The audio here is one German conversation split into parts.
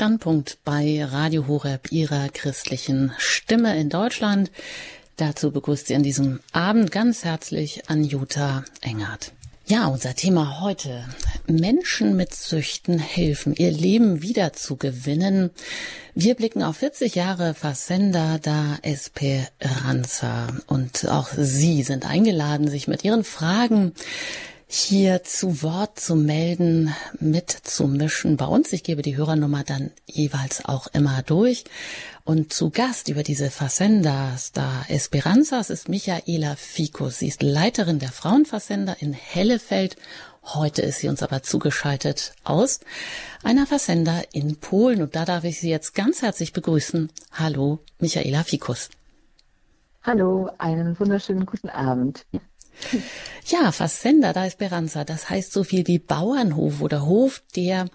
Standpunkt bei Radio Horeb, Ihrer christlichen Stimme in Deutschland. Dazu begrüßt Sie an diesem Abend ganz herzlich Anjuta Engert. Ja, unser Thema heute. Menschen mit Süchten helfen, ihr Leben wiederzugewinnen. Wir blicken auf 40 Jahre Facenda da Esperanza und auch Sie sind eingeladen, sich mit Ihren Fragen hier zu Wort zu melden, mitzumischen bei uns. Ich gebe die Hörernummer dann jeweils auch immer durch. Und zu Gast über diese Facendas da Esperanzas ist Michaela Ficus. Sie ist Leiterin der Frauenfacenda in Hellefeld. Heute ist sie uns aber zugeschaltet aus einer Facenda in Polen. Und da darf ich Sie jetzt ganz herzlich begrüßen. Hallo, Michaela Ficus. Hallo, einen wunderschönen guten Abend. Ja, Facenda da Esperanza, das heißt so viel wie Bauernhof oder Hof der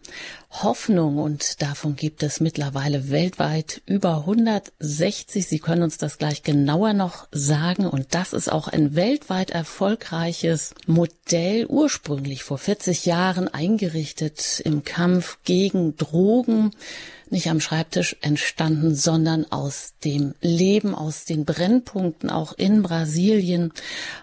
Hoffnung und davon gibt es mittlerweile weltweit über 160. Sie können uns das gleich genauer noch sagen. Und das ist auch ein weltweit erfolgreiches Modell, ursprünglich vor 40 Jahren eingerichtet im Kampf gegen Drogen nicht am Schreibtisch entstanden, sondern aus dem Leben, aus den Brennpunkten auch in Brasilien.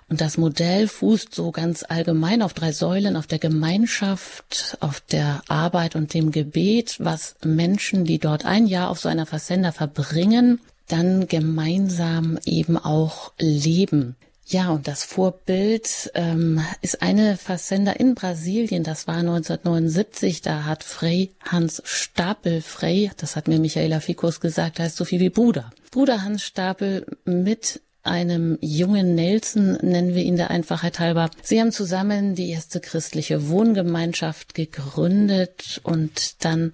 Und das Modell fußt so ganz allgemein auf drei Säulen, auf der Gemeinschaft, auf der Arbeit und dem Gebet, was Menschen, die dort ein Jahr auf so einer Versender verbringen, dann gemeinsam eben auch leben. Ja, und das Vorbild ähm, ist eine Fazenda in Brasilien. Das war 1979. Da hat Frey Hans Stapel Frey, das hat mir Michaela Ficus gesagt, heißt so viel wie Bruder. Bruder Hans Stapel mit einem jungen Nelson, nennen wir ihn der Einfachheit halber. Sie haben zusammen die erste christliche Wohngemeinschaft gegründet und dann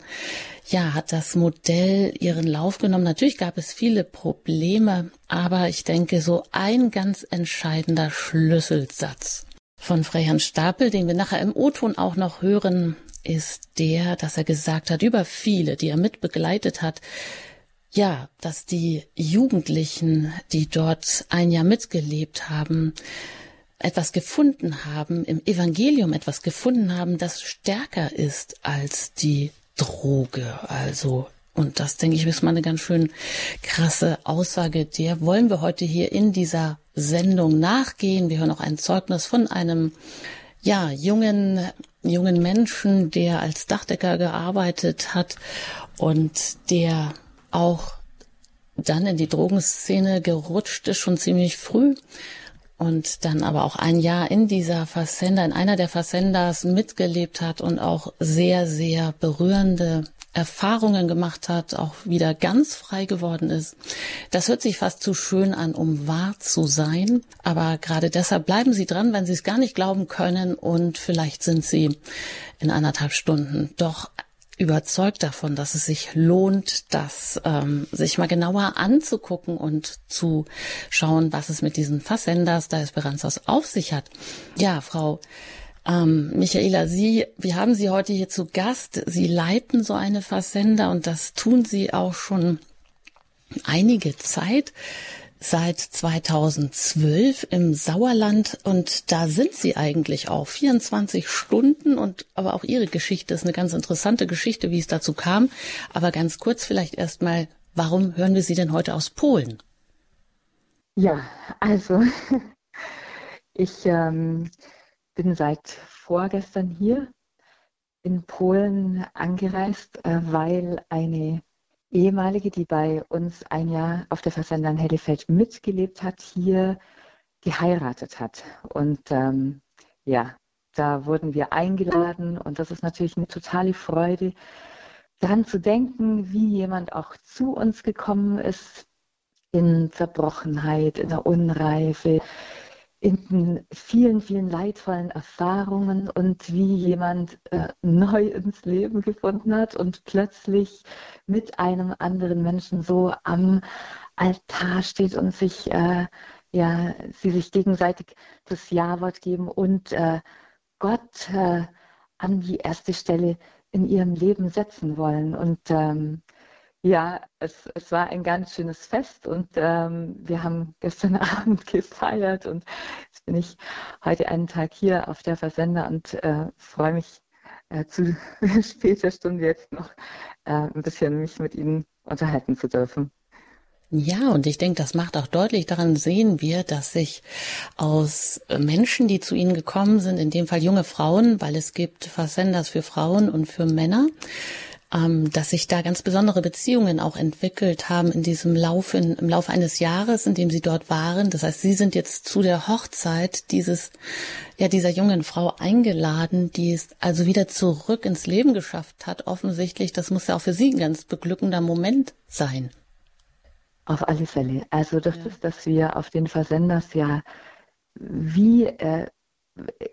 ja, hat das Modell ihren Lauf genommen. Natürlich gab es viele Probleme, aber ich denke, so ein ganz entscheidender Schlüsselsatz von Freiherrn Stapel, den wir nachher im O-Ton auch noch hören, ist der, dass er gesagt hat, über viele, die er mitbegleitet hat, ja, dass die Jugendlichen, die dort ein Jahr mitgelebt haben, etwas gefunden haben, im Evangelium etwas gefunden haben, das stärker ist als die Droge. Also, und das denke ich, ist mal eine ganz schön krasse Aussage. Der wollen wir heute hier in dieser Sendung nachgehen. Wir hören auch ein Zeugnis von einem, ja, jungen, jungen Menschen, der als Dachdecker gearbeitet hat und der auch dann in die Drogenszene gerutscht ist, schon ziemlich früh und dann aber auch ein Jahr in dieser Fassenda, in einer der Fassendas mitgelebt hat und auch sehr, sehr berührende Erfahrungen gemacht hat, auch wieder ganz frei geworden ist. Das hört sich fast zu schön an, um wahr zu sein. Aber gerade deshalb bleiben Sie dran, wenn Sie es gar nicht glauben können und vielleicht sind Sie in anderthalb Stunden doch überzeugt davon, dass es sich lohnt, das ähm, sich mal genauer anzugucken und zu schauen, was es mit diesen Fassendas da Esperanzas auf sich hat. Ja, Frau ähm, Michaela, Sie, wir haben Sie heute hier zu Gast. Sie leiten so eine Fassenda und das tun Sie auch schon einige Zeit seit 2012 im Sauerland und da sind sie eigentlich auch 24 Stunden und aber auch ihre Geschichte ist eine ganz interessante Geschichte, wie es dazu kam. Aber ganz kurz vielleicht erstmal, warum hören wir Sie denn heute aus Polen? Ja, also ich ähm, bin seit vorgestern hier in Polen angereist, äh, weil eine ehemalige, die bei uns ein Jahr auf der Fassende an Hellefeld mitgelebt hat, hier geheiratet hat. Und ähm, ja, da wurden wir eingeladen und das ist natürlich eine totale Freude, daran zu denken, wie jemand auch zu uns gekommen ist in Zerbrochenheit, in der Unreife, in vielen, vielen leidvollen Erfahrungen und wie jemand äh, neu ins Leben gefunden hat und plötzlich mit einem anderen Menschen so am Altar steht und sich, äh, ja, sie sich gegenseitig das Ja-Wort geben und äh, Gott äh, an die erste Stelle in ihrem Leben setzen wollen. Und ähm, ja, es, es war ein ganz schönes Fest und ähm, wir haben gestern Abend gefeiert und jetzt bin ich heute einen Tag hier auf der Versender und äh, freue mich äh, zu später Stunde jetzt noch äh, ein bisschen mich mit Ihnen unterhalten zu dürfen. Ja, und ich denke, das macht auch deutlich, daran sehen wir, dass sich aus Menschen, die zu Ihnen gekommen sind, in dem Fall junge Frauen, weil es gibt Versenders für Frauen und für Männer, ähm, dass sich da ganz besondere Beziehungen auch entwickelt haben in diesem Lauf, in, im Laufe eines Jahres, in dem Sie dort waren. Das heißt, Sie sind jetzt zu der Hochzeit dieses, ja, dieser jungen Frau eingeladen, die es also wieder zurück ins Leben geschafft hat. Offensichtlich, das muss ja auch für Sie ein ganz beglückender Moment sein. Auf alle Fälle. Also das ja. ist, dass wir auf den Versenders ja wie äh,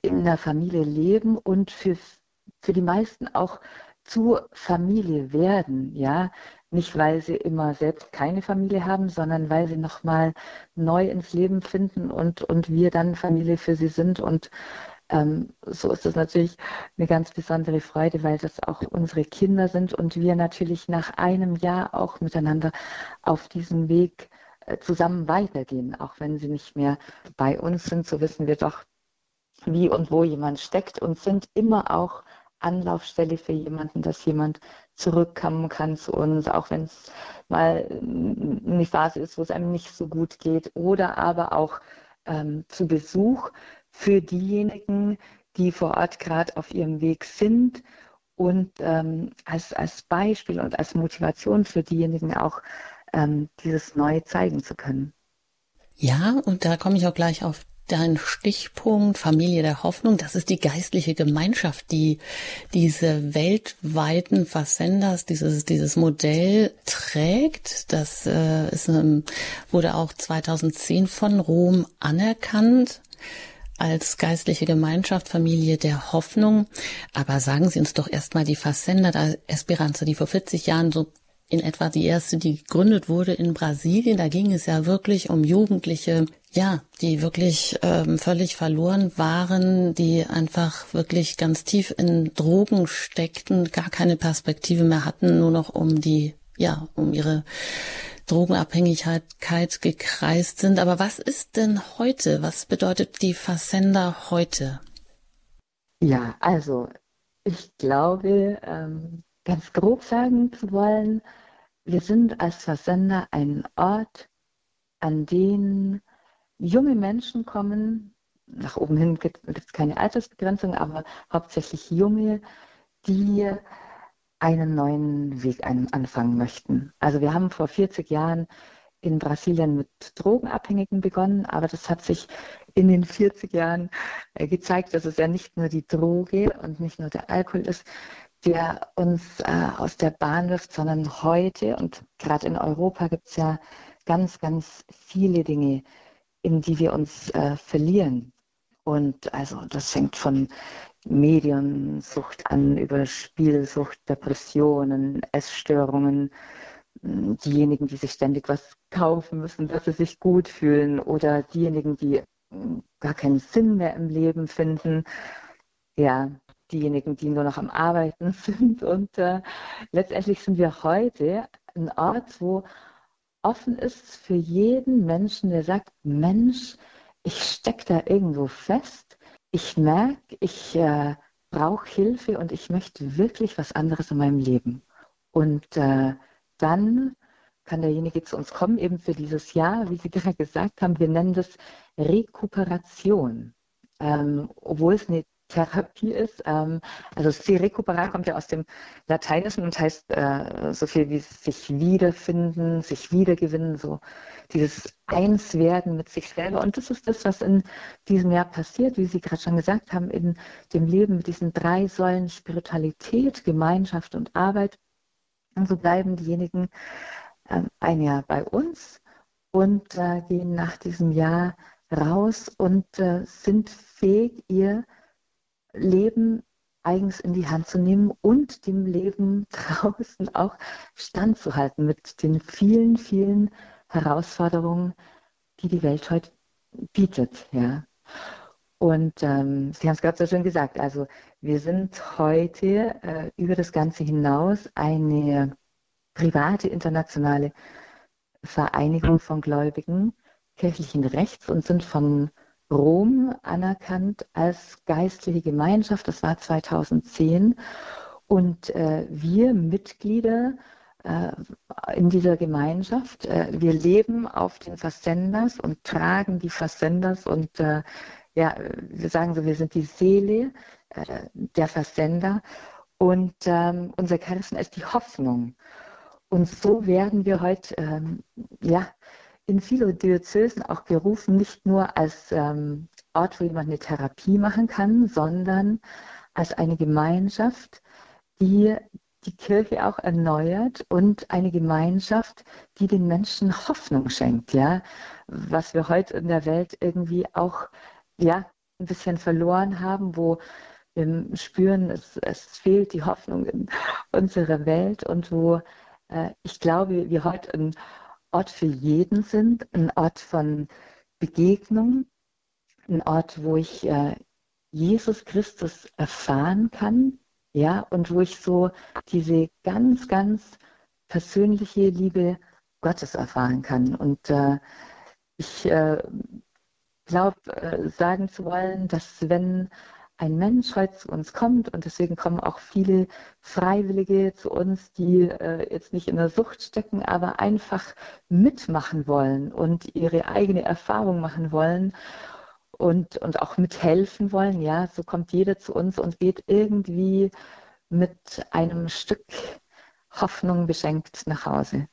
in der Familie leben und für, für die meisten auch zur Familie werden, ja. Nicht, weil sie immer selbst keine Familie haben, sondern weil sie nochmal neu ins Leben finden und, und wir dann Familie für sie sind und ähm, so ist es natürlich eine ganz besondere Freude, weil das auch unsere Kinder sind und wir natürlich nach einem Jahr auch miteinander auf diesem Weg äh, zusammen weitergehen, auch wenn sie nicht mehr bei uns sind, so wissen wir doch, wie und wo jemand steckt und sind immer auch Anlaufstelle für jemanden, dass jemand zurückkommen kann zu uns, auch wenn es mal eine Phase ist, wo es einem nicht so gut geht, oder aber auch ähm, zu Besuch für diejenigen, die vor Ort gerade auf ihrem Weg sind und ähm, als, als Beispiel und als Motivation für diejenigen auch ähm, dieses Neue zeigen zu können. Ja, und da komme ich auch gleich auf deinen Stichpunkt Familie der Hoffnung. Das ist die geistliche Gemeinschaft, die diese weltweiten Versenders, dieses, dieses Modell trägt. Das äh, ist, ähm, wurde auch 2010 von Rom anerkannt als geistliche Gemeinschaft, Familie der Hoffnung. Aber sagen Sie uns doch erstmal die Facenda der Esperanza, die vor 40 Jahren so in etwa die erste, die gegründet wurde in Brasilien. Da ging es ja wirklich um Jugendliche, ja, die wirklich ähm, völlig verloren waren, die einfach wirklich ganz tief in Drogen steckten, gar keine Perspektive mehr hatten, nur noch um die, ja, um ihre Drogenabhängigkeit gekreist sind. Aber was ist denn heute? Was bedeutet die Fassenda heute? Ja, also ich glaube, ähm, ganz grob sagen zu wollen, wir sind als Versender ein Ort, an den junge Menschen kommen. Nach oben hin gibt es keine Altersbegrenzung, aber hauptsächlich junge, die einen neuen Weg anfangen möchten. Also wir haben vor 40 Jahren in Brasilien mit Drogenabhängigen begonnen, aber das hat sich in den 40 Jahren äh, gezeigt, dass es ja nicht nur die Droge und nicht nur der Alkohol ist, der uns äh, aus der Bahn wirft, sondern heute und gerade in Europa gibt es ja ganz, ganz viele Dinge, in die wir uns äh, verlieren. Und also das fängt von Mediensucht an, über Spielsucht, Depressionen, Essstörungen, hm, diejenigen, die sich ständig was kaufen müssen, dass sie sich gut fühlen oder diejenigen, die hm, gar keinen Sinn mehr im Leben finden. Ja, diejenigen, die nur noch am Arbeiten sind. Und äh, letztendlich sind wir heute ein Ort, wo offen ist für jeden Menschen, der sagt, Mensch, ich stecke da irgendwo fest ich merke, ich äh, brauche Hilfe und ich möchte wirklich was anderes in meinem Leben. Und äh, dann kann derjenige zu uns kommen, eben für dieses Jahr, wie Sie gerade gesagt haben, wir nennen das Rekuperation. Ähm, obwohl es eine Therapie ist. Ähm, also si recuperar kommt ja aus dem Lateinischen und heißt äh, so viel wie sich wiederfinden, sich wiedergewinnen, so dieses Einswerden mit sich selber. Und das ist das, was in diesem Jahr passiert, wie Sie gerade schon gesagt haben, in dem Leben mit diesen drei Säulen Spiritualität, Gemeinschaft und Arbeit. Und so bleiben diejenigen äh, ein Jahr bei uns und äh, gehen nach diesem Jahr raus und äh, sind fähig, ihr Leben eigens in die Hand zu nehmen und dem Leben draußen auch standzuhalten mit den vielen, vielen Herausforderungen, die die Welt heute bietet. Ja. Und ähm, Sie haben es gerade so schön gesagt, also wir sind heute äh, über das Ganze hinaus eine private internationale Vereinigung von Gläubigen kirchlichen Rechts und sind von Rom anerkannt als geistliche Gemeinschaft. Das war 2010. Und äh, wir Mitglieder äh, in dieser Gemeinschaft, äh, wir leben auf den Fastendas und tragen die Fastendas und äh, ja, wir sagen so, wir sind die Seele äh, der Versender und ähm, unser Charisma ist die Hoffnung. Und so werden wir heute ähm, ja, in viele Diözesen auch gerufen, nicht nur als ähm, Ort, wo jemand eine Therapie machen kann, sondern als eine Gemeinschaft, die die Kirche auch erneuert und eine Gemeinschaft, die den Menschen Hoffnung schenkt, ja, was wir heute in der Welt irgendwie auch ja ein bisschen verloren haben, wo wir spüren, es, es fehlt die Hoffnung in unserer Welt und wo äh, ich glaube, wir heute ein Ort für jeden sind, ein Ort von Begegnung, ein Ort, wo ich äh, Jesus Christus erfahren kann, ja, und wo ich so diese ganz, ganz persönliche Liebe Gottes erfahren kann. Und äh, ich äh, glaube, äh, sagen zu wollen, dass wenn ein Mensch heute zu uns kommt und deswegen kommen auch viele Freiwillige zu uns, die äh, jetzt nicht in der Sucht stecken, aber einfach mitmachen wollen und ihre eigene Erfahrung machen wollen und, und auch mithelfen wollen. Ja, so kommt jeder zu uns und geht irgendwie mit einem Stück Hoffnung beschenkt nach Hause.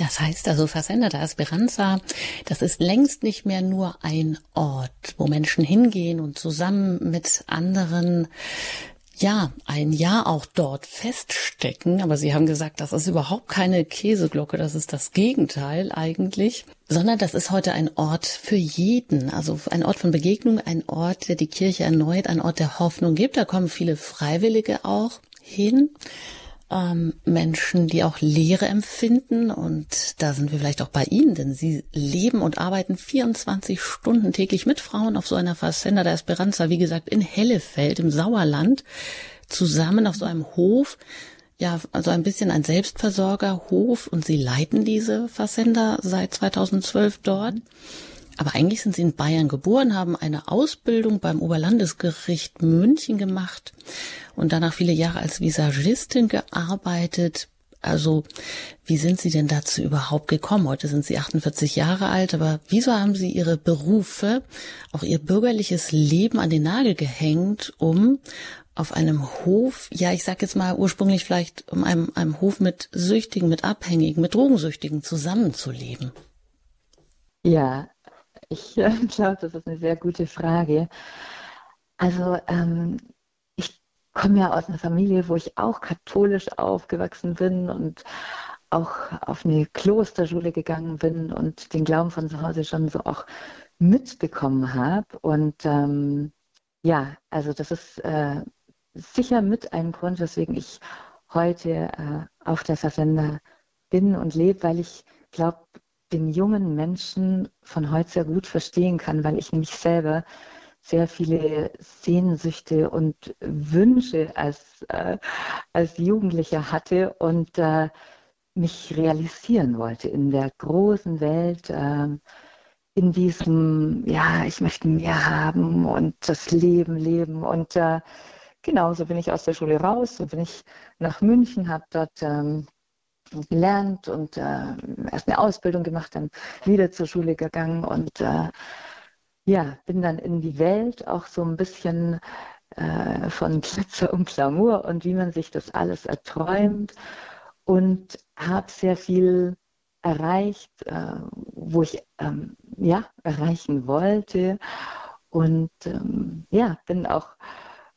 Das heißt also, Versender der Esperanza, das ist längst nicht mehr nur ein Ort, wo Menschen hingehen und zusammen mit anderen ja, ein Jahr auch dort feststecken. Aber Sie haben gesagt, das ist überhaupt keine Käseglocke, das ist das Gegenteil eigentlich, sondern das ist heute ein Ort für jeden. Also ein Ort von Begegnung, ein Ort, der die Kirche erneut, ein Ort der Hoffnung gibt. Da kommen viele Freiwillige auch hin ähm, Menschen, die auch Leere empfinden. Und da sind wir vielleicht auch bei Ihnen, denn Sie leben und arbeiten 24 Stunden täglich mit Frauen auf so einer Fazenda der Esperanza, wie gesagt, in Hellefeld im Sauerland, zusammen auf so einem Hof. Ja, also ein bisschen ein Selbstversorgerhof und Sie leiten diese Fazenda seit 2012 dort. Aber eigentlich sind sie in Bayern geboren, haben eine Ausbildung beim Oberlandesgericht München gemacht und danach viele Jahre als Visagistin gearbeitet. Also, wie sind Sie denn dazu überhaupt gekommen? Heute sind Sie 48 Jahre alt, aber wieso haben Sie Ihre Berufe, auch Ihr bürgerliches Leben an den Nagel gehängt, um auf einem Hof, ja, ich sag jetzt mal ursprünglich vielleicht um einem, einem Hof mit Süchtigen, mit Abhängigen, mit Drogensüchtigen zusammenzuleben? Ja, ich glaube, das ist eine sehr gute Frage. Also ähm, komme ja aus einer Familie, wo ich auch katholisch aufgewachsen bin und auch auf eine Klosterschule gegangen bin und den Glauben von zu Hause schon so auch mitbekommen habe. Und ähm, ja, also das ist äh, sicher mit einem Grund, weswegen ich heute äh, auf der Versender bin und lebe, weil ich glaube, den jungen Menschen von heute sehr gut verstehen kann, weil ich nämlich selber sehr viele Sehnsüchte und Wünsche als, äh, als Jugendlicher hatte und äh, mich realisieren wollte in der großen Welt, äh, in diesem, ja, ich möchte mehr haben und das Leben leben. Und äh, genauso bin ich aus der Schule raus, so bin ich nach München, habe dort ähm, gelernt und äh, erst eine Ausbildung gemacht, dann wieder zur Schule gegangen und äh, ja, bin dann in die Welt auch so ein bisschen äh, von Glitzer und Glamour und wie man sich das alles erträumt und habe sehr viel erreicht, äh, wo ich ähm, ja erreichen wollte und ähm, ja, bin auch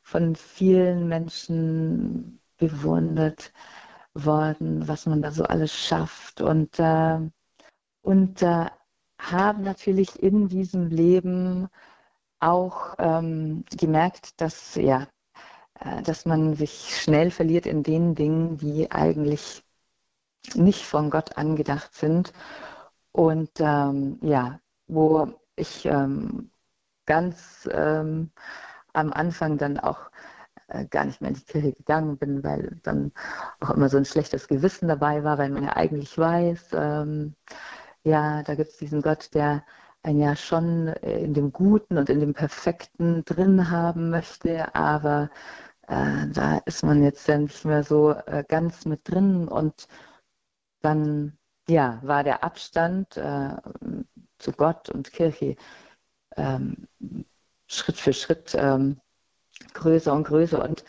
von vielen Menschen bewundert worden, was man da so alles schafft und, äh, und äh, haben natürlich in diesem Leben auch ähm, gemerkt, dass, ja, äh, dass man sich schnell verliert in den Dingen, die eigentlich nicht von Gott angedacht sind. Und ähm, ja, wo ich ähm, ganz ähm, am Anfang dann auch äh, gar nicht mehr in die Kirche gegangen bin, weil dann auch immer so ein schlechtes Gewissen dabei war, weil man ja eigentlich weiß, ähm, ja, da gibt es diesen Gott, der ein ja schon in dem Guten und in dem Perfekten drin haben möchte, aber äh, da ist man jetzt dann nicht mehr so äh, ganz mit drin und dann ja, war der Abstand äh, zu Gott und Kirche ähm, Schritt für Schritt ähm, größer und größer und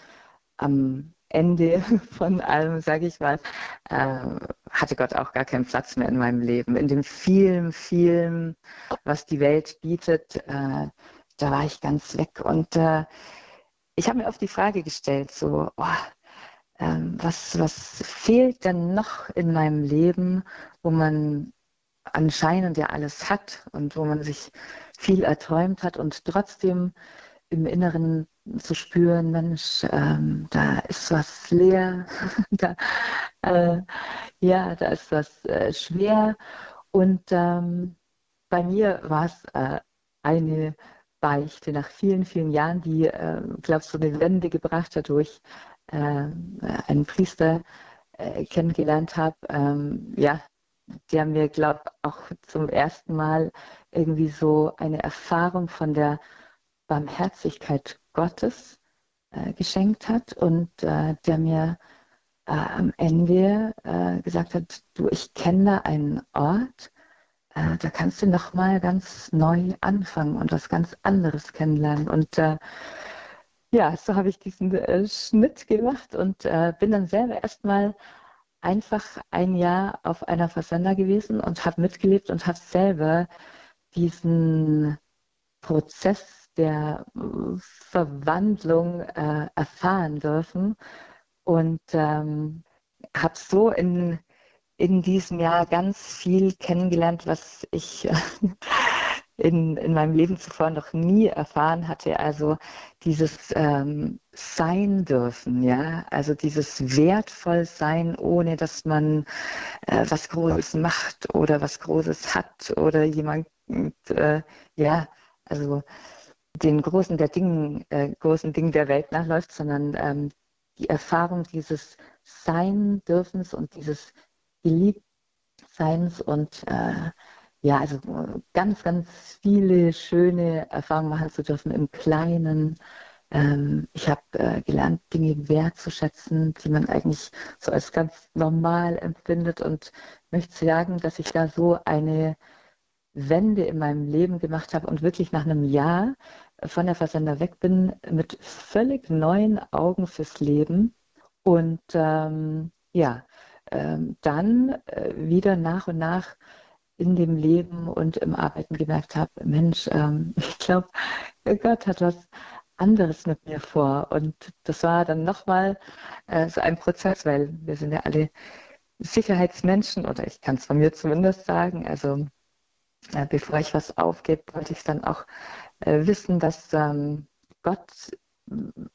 am Ende von allem, sage ich mal, äh, hatte Gott auch gar keinen Platz mehr in meinem Leben. In dem vielen, vielen, was die Welt bietet, äh, da war ich ganz weg. Und äh, ich habe mir oft die Frage gestellt, so, oh, ähm, was, was fehlt denn noch in meinem Leben, wo man anscheinend ja alles hat und wo man sich viel erträumt hat und trotzdem im Inneren zu spüren, Mensch, ähm, da ist was leer, da, äh, ja, da ist was äh, schwer. Und ähm, bei mir war es äh, eine Beichte nach vielen, vielen Jahren, die, äh, glaube ich, so eine Wende gebracht hat, wo ich äh, einen Priester äh, kennengelernt habe, ähm, ja, der mir, glaube ich, auch zum ersten Mal irgendwie so eine Erfahrung von der Barmherzigkeit Gottes äh, geschenkt hat und äh, der mir äh, am Ende äh, gesagt hat, du, ich kenne einen Ort, äh, da kannst du nochmal ganz neu anfangen und was ganz anderes kennenlernen. Und äh, ja, so habe ich diesen Schnitt gemacht und bin dann selber erstmal einfach ein Jahr auf einer Versender gewesen und habe mitgelebt und habe selber diesen Prozess der äh, Verwandlung äh, erfahren dürfen. Und ähm, habe so in, in diesem Jahr ganz viel kennengelernt, was ich in, in meinem Leben zuvor noch nie erfahren hatte. Also dieses ähm, Sein dürfen, ja, also dieses wertvoll sein, ohne dass man äh, was Großes macht oder was Großes hat oder jemand, äh, ja, also den großen der Dingen, äh, großen Dingen der Welt nachläuft, sondern ähm, die Erfahrung dieses Sein dürfens und dieses Geliebtseins und äh, ja, also ganz, ganz viele schöne Erfahrungen machen zu dürfen im Kleinen. Ähm, ich habe äh, gelernt, Dinge wertzuschätzen, die man eigentlich so als ganz normal empfindet und möchte sagen, dass ich da so eine Wende in meinem Leben gemacht habe und wirklich nach einem Jahr von der Versender weg bin mit völlig neuen Augen fürs Leben und ähm, ja, ähm, dann äh, wieder nach und nach in dem Leben und im Arbeiten gemerkt habe, Mensch, ähm, ich glaube, Gott hat was anderes mit mir vor. Und das war dann nochmal äh, so ein Prozess, weil wir sind ja alle Sicherheitsmenschen oder ich kann es von mir zumindest sagen. Also äh, bevor ich was aufgebe, wollte ich dann auch äh, wissen, dass ähm, Gott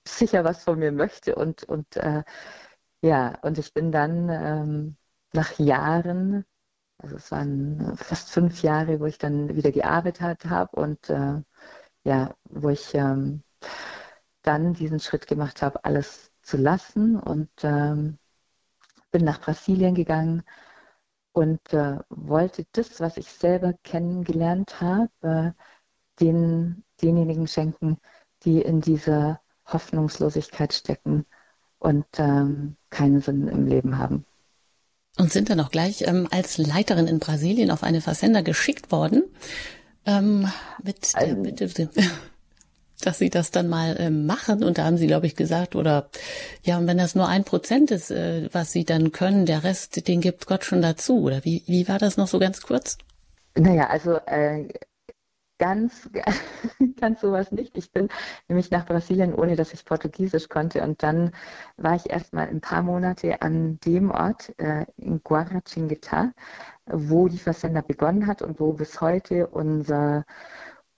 sicher was von mir möchte und, und äh, ja, und ich bin dann ähm, nach Jahren, also es waren fast fünf Jahre, wo ich dann wieder gearbeitet habe und äh, ja, wo ich ähm, dann diesen Schritt gemacht habe, alles zu lassen und ähm, bin nach Brasilien gegangen und äh, wollte das, was ich selber kennengelernt habe, den, denjenigen schenken, die in dieser Hoffnungslosigkeit stecken und ähm, keinen Sinn im Leben haben. Und sind dann auch gleich ähm, als Leiterin in Brasilien auf eine Versender geschickt worden ähm, mit also, Bitte, dass sie das dann mal äh, machen. Und da haben sie, glaube ich, gesagt, oder ja, und wenn das nur ein Prozent ist, äh, was sie dann können, der Rest, den gibt Gott schon dazu. Oder wie, wie war das noch so ganz kurz? Naja, also äh, ganz, ganz sowas nicht. Ich bin nämlich nach Brasilien, ohne dass ich Portugiesisch konnte. Und dann war ich erstmal ein paar Monate an dem Ort äh, in Guaratinguetá, wo die Versender begonnen hat und wo bis heute unser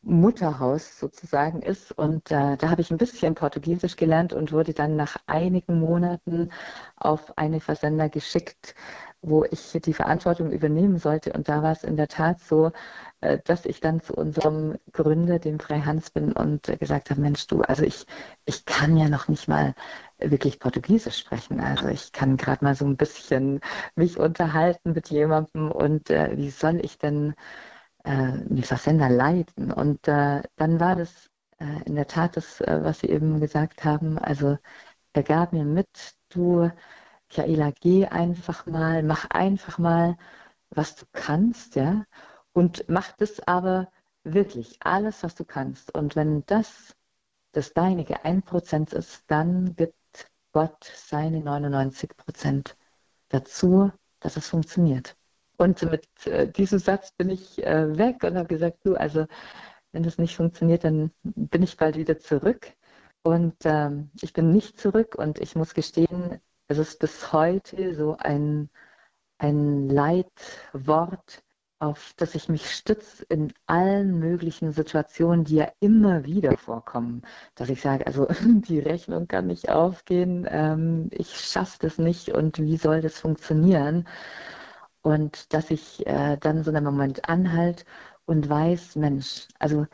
Mutterhaus sozusagen ist. Und äh, da habe ich ein bisschen Portugiesisch gelernt und wurde dann nach einigen Monaten auf eine Versender geschickt, wo ich die Verantwortung übernehmen sollte. Und da war es in der Tat so, dass ich dann zu unserem Gründer, dem Frei Hans, bin und äh, gesagt habe, Mensch, du, also ich, ich kann ja noch nicht mal wirklich Portugiesisch sprechen. Also ich kann gerade mal so ein bisschen mich unterhalten mit jemandem und äh, wie soll ich denn äh, einen Versender leiten? Und äh, dann war das äh, in der Tat das, was Sie eben gesagt haben, also er gab mir mit, du, Michaela, geh einfach mal, mach einfach mal, was du kannst, ja, und mach das aber wirklich alles, was du kannst. Und wenn das das deinige 1% ist, dann gibt Gott seine 99% dazu, dass es funktioniert. Und mit äh, diesem Satz bin ich äh, weg und habe gesagt, du, also wenn das nicht funktioniert, dann bin ich bald wieder zurück. Und ähm, ich bin nicht zurück und ich muss gestehen, es ist bis heute so ein, ein Leitwort, auf das ich mich stütze in allen möglichen Situationen, die ja immer wieder vorkommen, dass ich sage, also die Rechnung kann nicht aufgehen, ähm, ich schaffe das nicht und wie soll das funktionieren? Und dass ich äh, dann so einen Moment anhalte und weiß, Mensch, also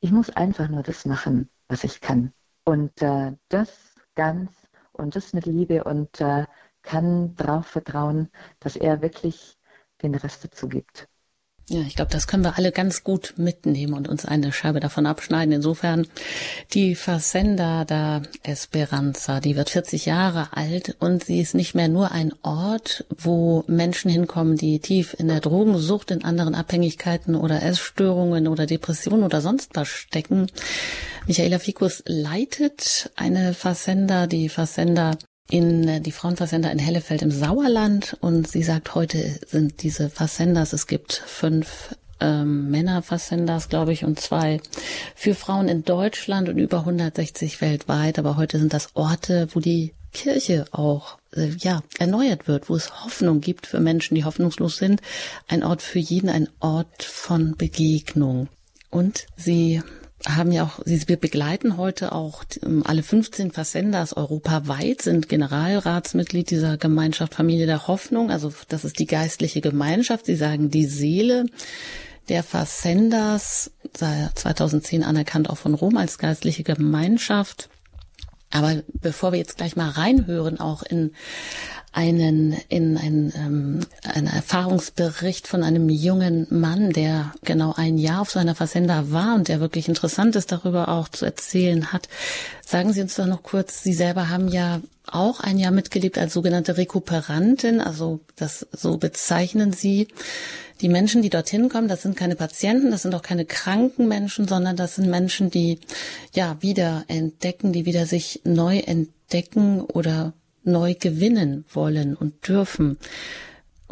ich muss einfach nur das machen, was ich kann. Und äh, das ganz und das mit Liebe und äh, kann darauf vertrauen, dass er wirklich den Rest dazu gibt. Ja, ich glaube, das können wir alle ganz gut mitnehmen und uns eine Scheibe davon abschneiden. Insofern die Versender da Esperanza, die wird 40 Jahre alt und sie ist nicht mehr nur ein Ort, wo Menschen hinkommen, die tief in der Drogensucht, in anderen Abhängigkeiten oder Essstörungen oder Depressionen oder sonst was stecken. Michaela Fikus leitet eine Versender, die Versender in äh, die Frauenversender in Hellefeld im Sauerland und sie sagt, heute sind diese Versenders, es gibt fünf ähm, Männerversenders, glaube ich, und zwei für Frauen in Deutschland und über 160 weltweit. Aber heute sind das Orte, wo die Kirche auch äh, ja erneuert wird, wo es Hoffnung gibt für Menschen, die hoffnungslos sind. Ein Ort für jeden, ein Ort von Begegnung. Und sie haben ja auch, wir begleiten heute auch ähm, alle 15 Versenders europaweit, sind Generalratsmitglied dieser Gemeinschaft Familie der Hoffnung. Also das ist die geistliche Gemeinschaft. Sie sagen die Seele der Versenders, 2010 anerkannt auch von Rom als geistliche Gemeinschaft. Aber bevor wir jetzt gleich mal reinhören, auch in einen in ein, ähm, einen Erfahrungsbericht von einem jungen Mann, der genau ein Jahr auf seiner Versender war und der wirklich Interessantes darüber auch zu erzählen hat. Sagen Sie uns doch noch kurz, Sie selber haben ja auch ein Jahr mitgelebt als sogenannte Rekuperantin, also das so bezeichnen Sie die Menschen, die dorthin kommen, das sind keine Patienten, das sind auch keine kranken Menschen, sondern das sind Menschen, die ja wieder entdecken, die wieder sich neu entdecken oder neu gewinnen wollen und dürfen.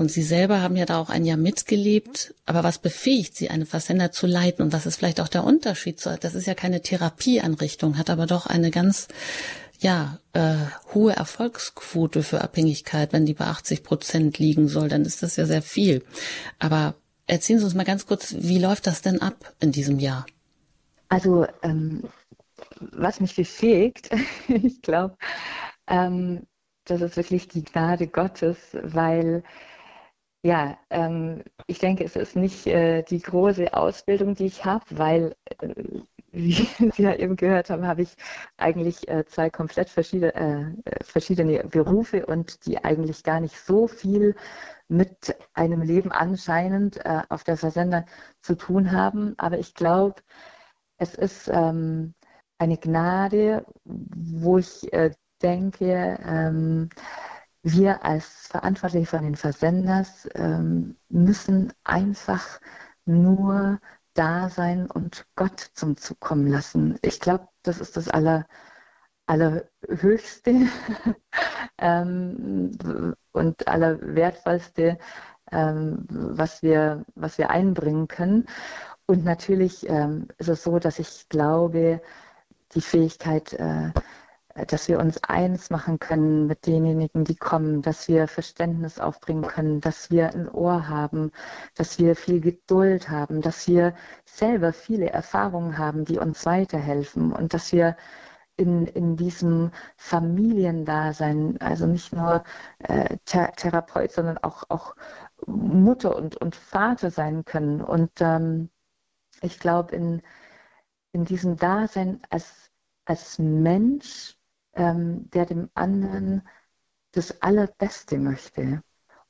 Und Sie selber haben ja da auch ein Jahr mitgelebt. Aber was befähigt Sie, eine Versender zu leiten? Und was ist vielleicht auch der Unterschied? Das ist ja keine Therapieanrichtung, hat aber doch eine ganz, ja, äh, hohe Erfolgsquote für Abhängigkeit. Wenn die bei 80 Prozent liegen soll, dann ist das ja sehr viel. Aber erzählen Sie uns mal ganz kurz, wie läuft das denn ab in diesem Jahr? Also, ähm, was mich befähigt, ich glaube, ähm, das ist wirklich die Gnade Gottes, weil ja, ähm, ich denke, es ist nicht äh, die große Ausbildung, die ich habe, weil, äh, wie Sie ja eben gehört haben, habe ich eigentlich äh, zwei komplett verschiedene, äh, verschiedene Berufe und die eigentlich gar nicht so viel mit einem Leben anscheinend äh, auf der Versender zu tun haben. Aber ich glaube, es ist ähm, eine Gnade, wo ich äh, denke, ähm, wir als Verantwortliche von den Versenders ähm, müssen einfach nur da sein und Gott zum Zug kommen lassen. Ich glaube, das ist das aller, Allerhöchste ähm, und Allerwertvollste, ähm, was, wir, was wir einbringen können. Und natürlich ähm, ist es so, dass ich glaube, die Fähigkeit, äh, dass wir uns eins machen können mit denjenigen, die kommen, dass wir Verständnis aufbringen können, dass wir ein Ohr haben, dass wir viel Geduld haben, dass wir selber viele Erfahrungen haben, die uns weiterhelfen und dass wir in, in diesem Familiendasein, also nicht nur äh, Th Therapeut, sondern auch, auch Mutter und, und Vater sein können. Und ähm, ich glaube, in, in diesem Dasein als, als Mensch ähm, der dem anderen das Allerbeste möchte.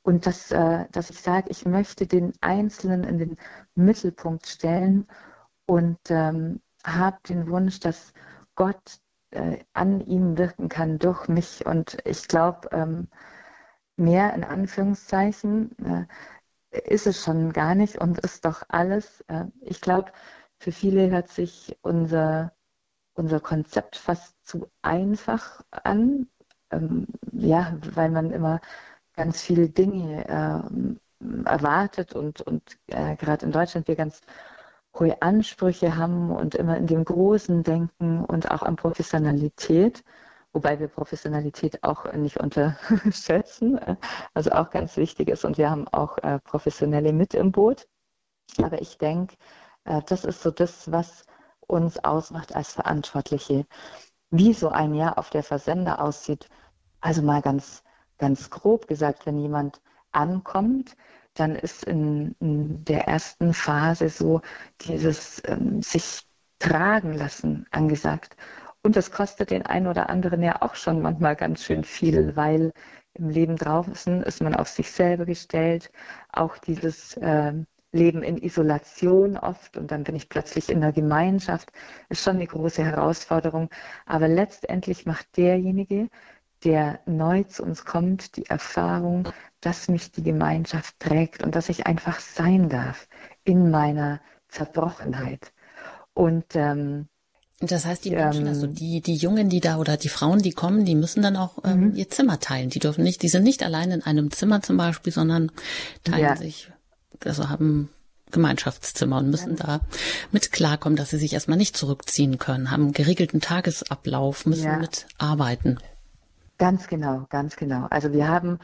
Und dass, äh, dass ich sage, ich möchte den Einzelnen in den Mittelpunkt stellen und ähm, habe den Wunsch, dass Gott äh, an ihm wirken kann durch mich. Und ich glaube, ähm, mehr in Anführungszeichen äh, ist es schon gar nicht und ist doch alles. Äh, ich glaube, für viele hört sich unser, unser Konzept fast zu einfach an, ähm, ja, weil man immer ganz viele Dinge äh, erwartet und, und äh, gerade in Deutschland wir ganz hohe Ansprüche haben und immer in dem Großen denken und auch an Professionalität, wobei wir Professionalität auch nicht unterschätzen, also auch ganz wichtig ist und wir haben auch äh, Professionelle mit im Boot. Aber ich denke, äh, das ist so das, was uns ausmacht als Verantwortliche. Wie so ein Jahr auf der Versender aussieht, also mal ganz, ganz grob gesagt, wenn jemand ankommt, dann ist in, in der ersten Phase so dieses ähm, sich tragen lassen angesagt. Und das kostet den einen oder anderen ja auch schon manchmal ganz schön viel, weil im Leben draußen ist man auf sich selber gestellt. Auch dieses äh, Leben in Isolation oft und dann bin ich plötzlich in der Gemeinschaft, ist schon eine große Herausforderung. Aber letztendlich macht derjenige, der neu zu uns kommt, die Erfahrung, dass mich die Gemeinschaft trägt und dass ich einfach sein darf in meiner Zerbrochenheit. Und ähm, das heißt, die Menschen, also ähm, die, die Jungen, die da oder die Frauen, die kommen, die müssen dann auch ähm, mhm. ihr Zimmer teilen. Die dürfen nicht, die sind nicht allein in einem Zimmer zum Beispiel, sondern teilen ja. sich, also haben Gemeinschaftszimmer und müssen ja. da mit klarkommen, dass sie sich erstmal nicht zurückziehen können, haben geregelten Tagesablauf, müssen ja. mit arbeiten. Ganz genau, ganz genau. Also wir haben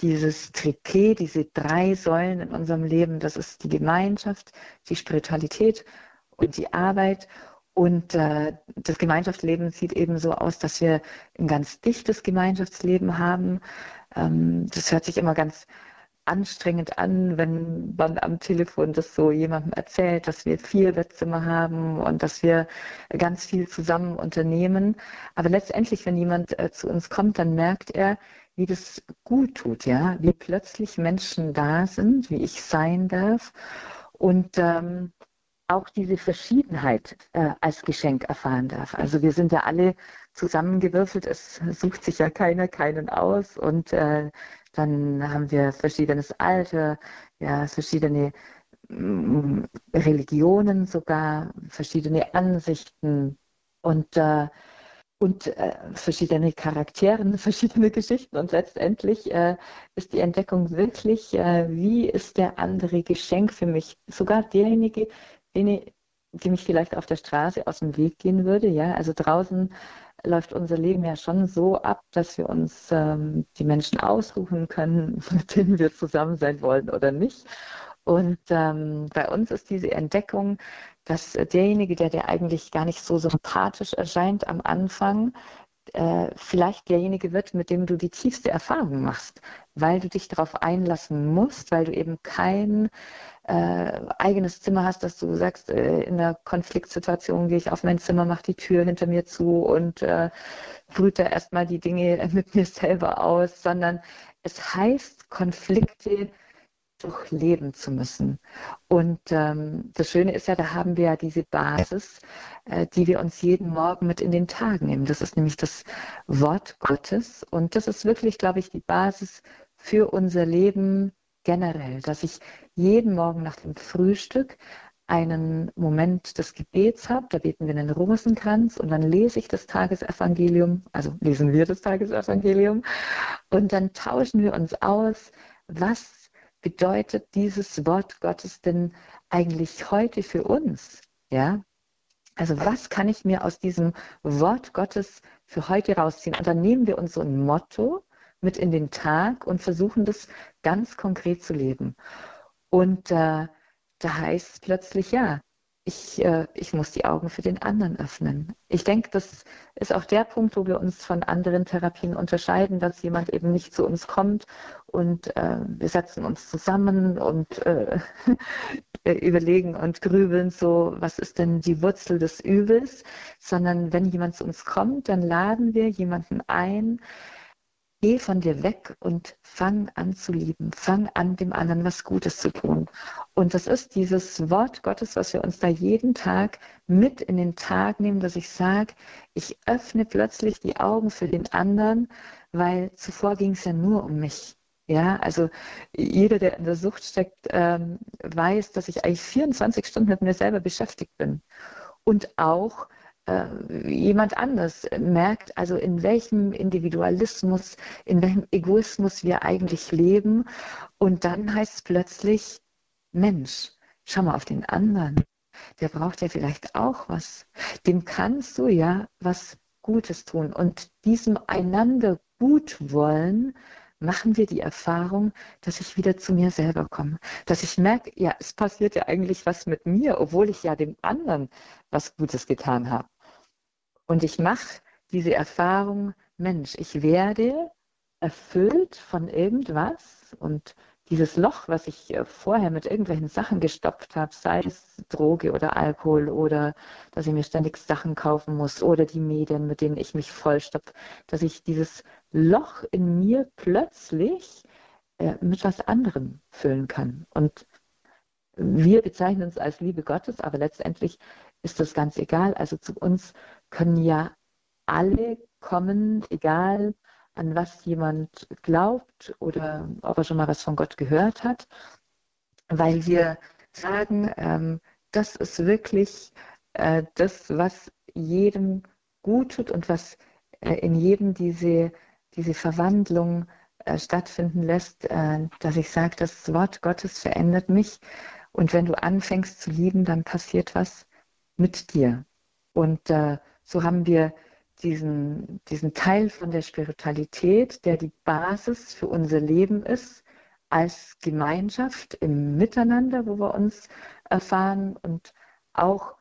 dieses Tripé, diese drei Säulen in unserem Leben. Das ist die Gemeinschaft, die Spiritualität und die Arbeit. Und äh, das Gemeinschaftsleben sieht eben so aus, dass wir ein ganz dichtes Gemeinschaftsleben haben. Ähm, das hört sich immer ganz anstrengend an, wenn man am Telefon das so jemandem erzählt, dass wir vier Bettzimmer haben und dass wir ganz viel zusammen unternehmen. Aber letztendlich, wenn jemand äh, zu uns kommt, dann merkt er, wie das gut tut, ja, wie plötzlich Menschen da sind, wie ich sein darf und ähm, auch diese Verschiedenheit äh, als Geschenk erfahren darf. Also wir sind ja alle zusammengewürfelt, es sucht sich ja keiner keinen aus und äh, dann haben wir verschiedenes Alter, ja, verschiedene mm, Religionen sogar, verschiedene Ansichten und, äh, und äh, verschiedene Charaktere, verschiedene Geschichten. Und letztendlich äh, ist die Entdeckung wirklich, äh, wie ist der andere Geschenk für mich? Sogar derjenige, den, die mich vielleicht auf der Straße aus dem Weg gehen würde. Ja, also draußen läuft unser Leben ja schon so ab, dass wir uns ähm, die Menschen aussuchen können, mit denen wir zusammen sein wollen oder nicht. Und ähm, bei uns ist diese Entdeckung, dass derjenige, der dir eigentlich gar nicht so sympathisch erscheint am Anfang, äh, vielleicht derjenige wird, mit dem du die tiefste Erfahrung machst, weil du dich darauf einlassen musst, weil du eben kein äh, eigenes Zimmer hast, dass du sagst, äh, in einer Konfliktsituation gehe ich auf mein Zimmer, mache die Tür hinter mir zu und äh, brüte erstmal die Dinge mit mir selber aus, sondern es heißt, Konflikte durchleben zu müssen. Und ähm, das Schöne ist ja, da haben wir ja diese Basis, äh, die wir uns jeden Morgen mit in den Tag nehmen. Das ist nämlich das Wort Gottes. Und das ist wirklich, glaube ich, die Basis für unser Leben generell, dass ich jeden Morgen nach dem Frühstück einen Moment des Gebets habe, da beten wir einen Rosenkranz und dann lese ich das Tagesevangelium, also lesen wir das Tagesevangelium und dann tauschen wir uns aus, was bedeutet dieses Wort Gottes denn eigentlich heute für uns? Ja? Also was kann ich mir aus diesem Wort Gottes für heute rausziehen? Und dann nehmen wir uns so ein Motto mit in den Tag und versuchen das ganz konkret zu leben. Und äh, da heißt plötzlich, ja, ich, äh, ich muss die Augen für den anderen öffnen. Ich denke, das ist auch der Punkt, wo wir uns von anderen Therapien unterscheiden, dass jemand eben nicht zu uns kommt und äh, wir setzen uns zusammen und äh, überlegen und grübeln so, was ist denn die Wurzel des Übels, sondern wenn jemand zu uns kommt, dann laden wir jemanden ein, Geh von dir weg und fang an zu lieben. Fang an, dem anderen was Gutes zu tun. Und das ist dieses Wort Gottes, was wir uns da jeden Tag mit in den Tag nehmen, dass ich sage, ich öffne plötzlich die Augen für den anderen, weil zuvor ging es ja nur um mich. Ja, also jeder, der in der Sucht steckt, ähm, weiß, dass ich eigentlich 24 Stunden mit mir selber beschäftigt bin. Und auch jemand anders merkt, also in welchem Individualismus, in welchem Egoismus wir eigentlich leben. Und dann heißt es plötzlich, Mensch, schau mal auf den anderen. Der braucht ja vielleicht auch was. Dem kannst du ja was Gutes tun. Und diesem einander gut wollen, machen wir die Erfahrung, dass ich wieder zu mir selber komme. Dass ich merke, ja, es passiert ja eigentlich was mit mir, obwohl ich ja dem anderen was Gutes getan habe. Und ich mache diese Erfahrung, Mensch, ich werde erfüllt von irgendwas und dieses Loch, was ich äh, vorher mit irgendwelchen Sachen gestopft habe, sei es Droge oder Alkohol oder dass ich mir ständig Sachen kaufen muss oder die Medien, mit denen ich mich vollstopfe, dass ich dieses Loch in mir plötzlich äh, mit was anderem füllen kann. Und wir bezeichnen uns als Liebe Gottes, aber letztendlich ist das ganz egal. Also zu uns können ja alle kommen, egal an was jemand glaubt oder ob er schon mal was von Gott gehört hat, weil wir sagen, ähm, das ist wirklich äh, das, was jedem gut tut und was äh, in jedem diese, diese Verwandlung äh, stattfinden lässt, äh, dass ich sage, das Wort Gottes verändert mich und wenn du anfängst zu lieben, dann passiert was mit dir. Und äh, so haben wir diesen, diesen Teil von der Spiritualität, der die Basis für unser Leben ist, als Gemeinschaft im Miteinander, wo wir uns erfahren und auch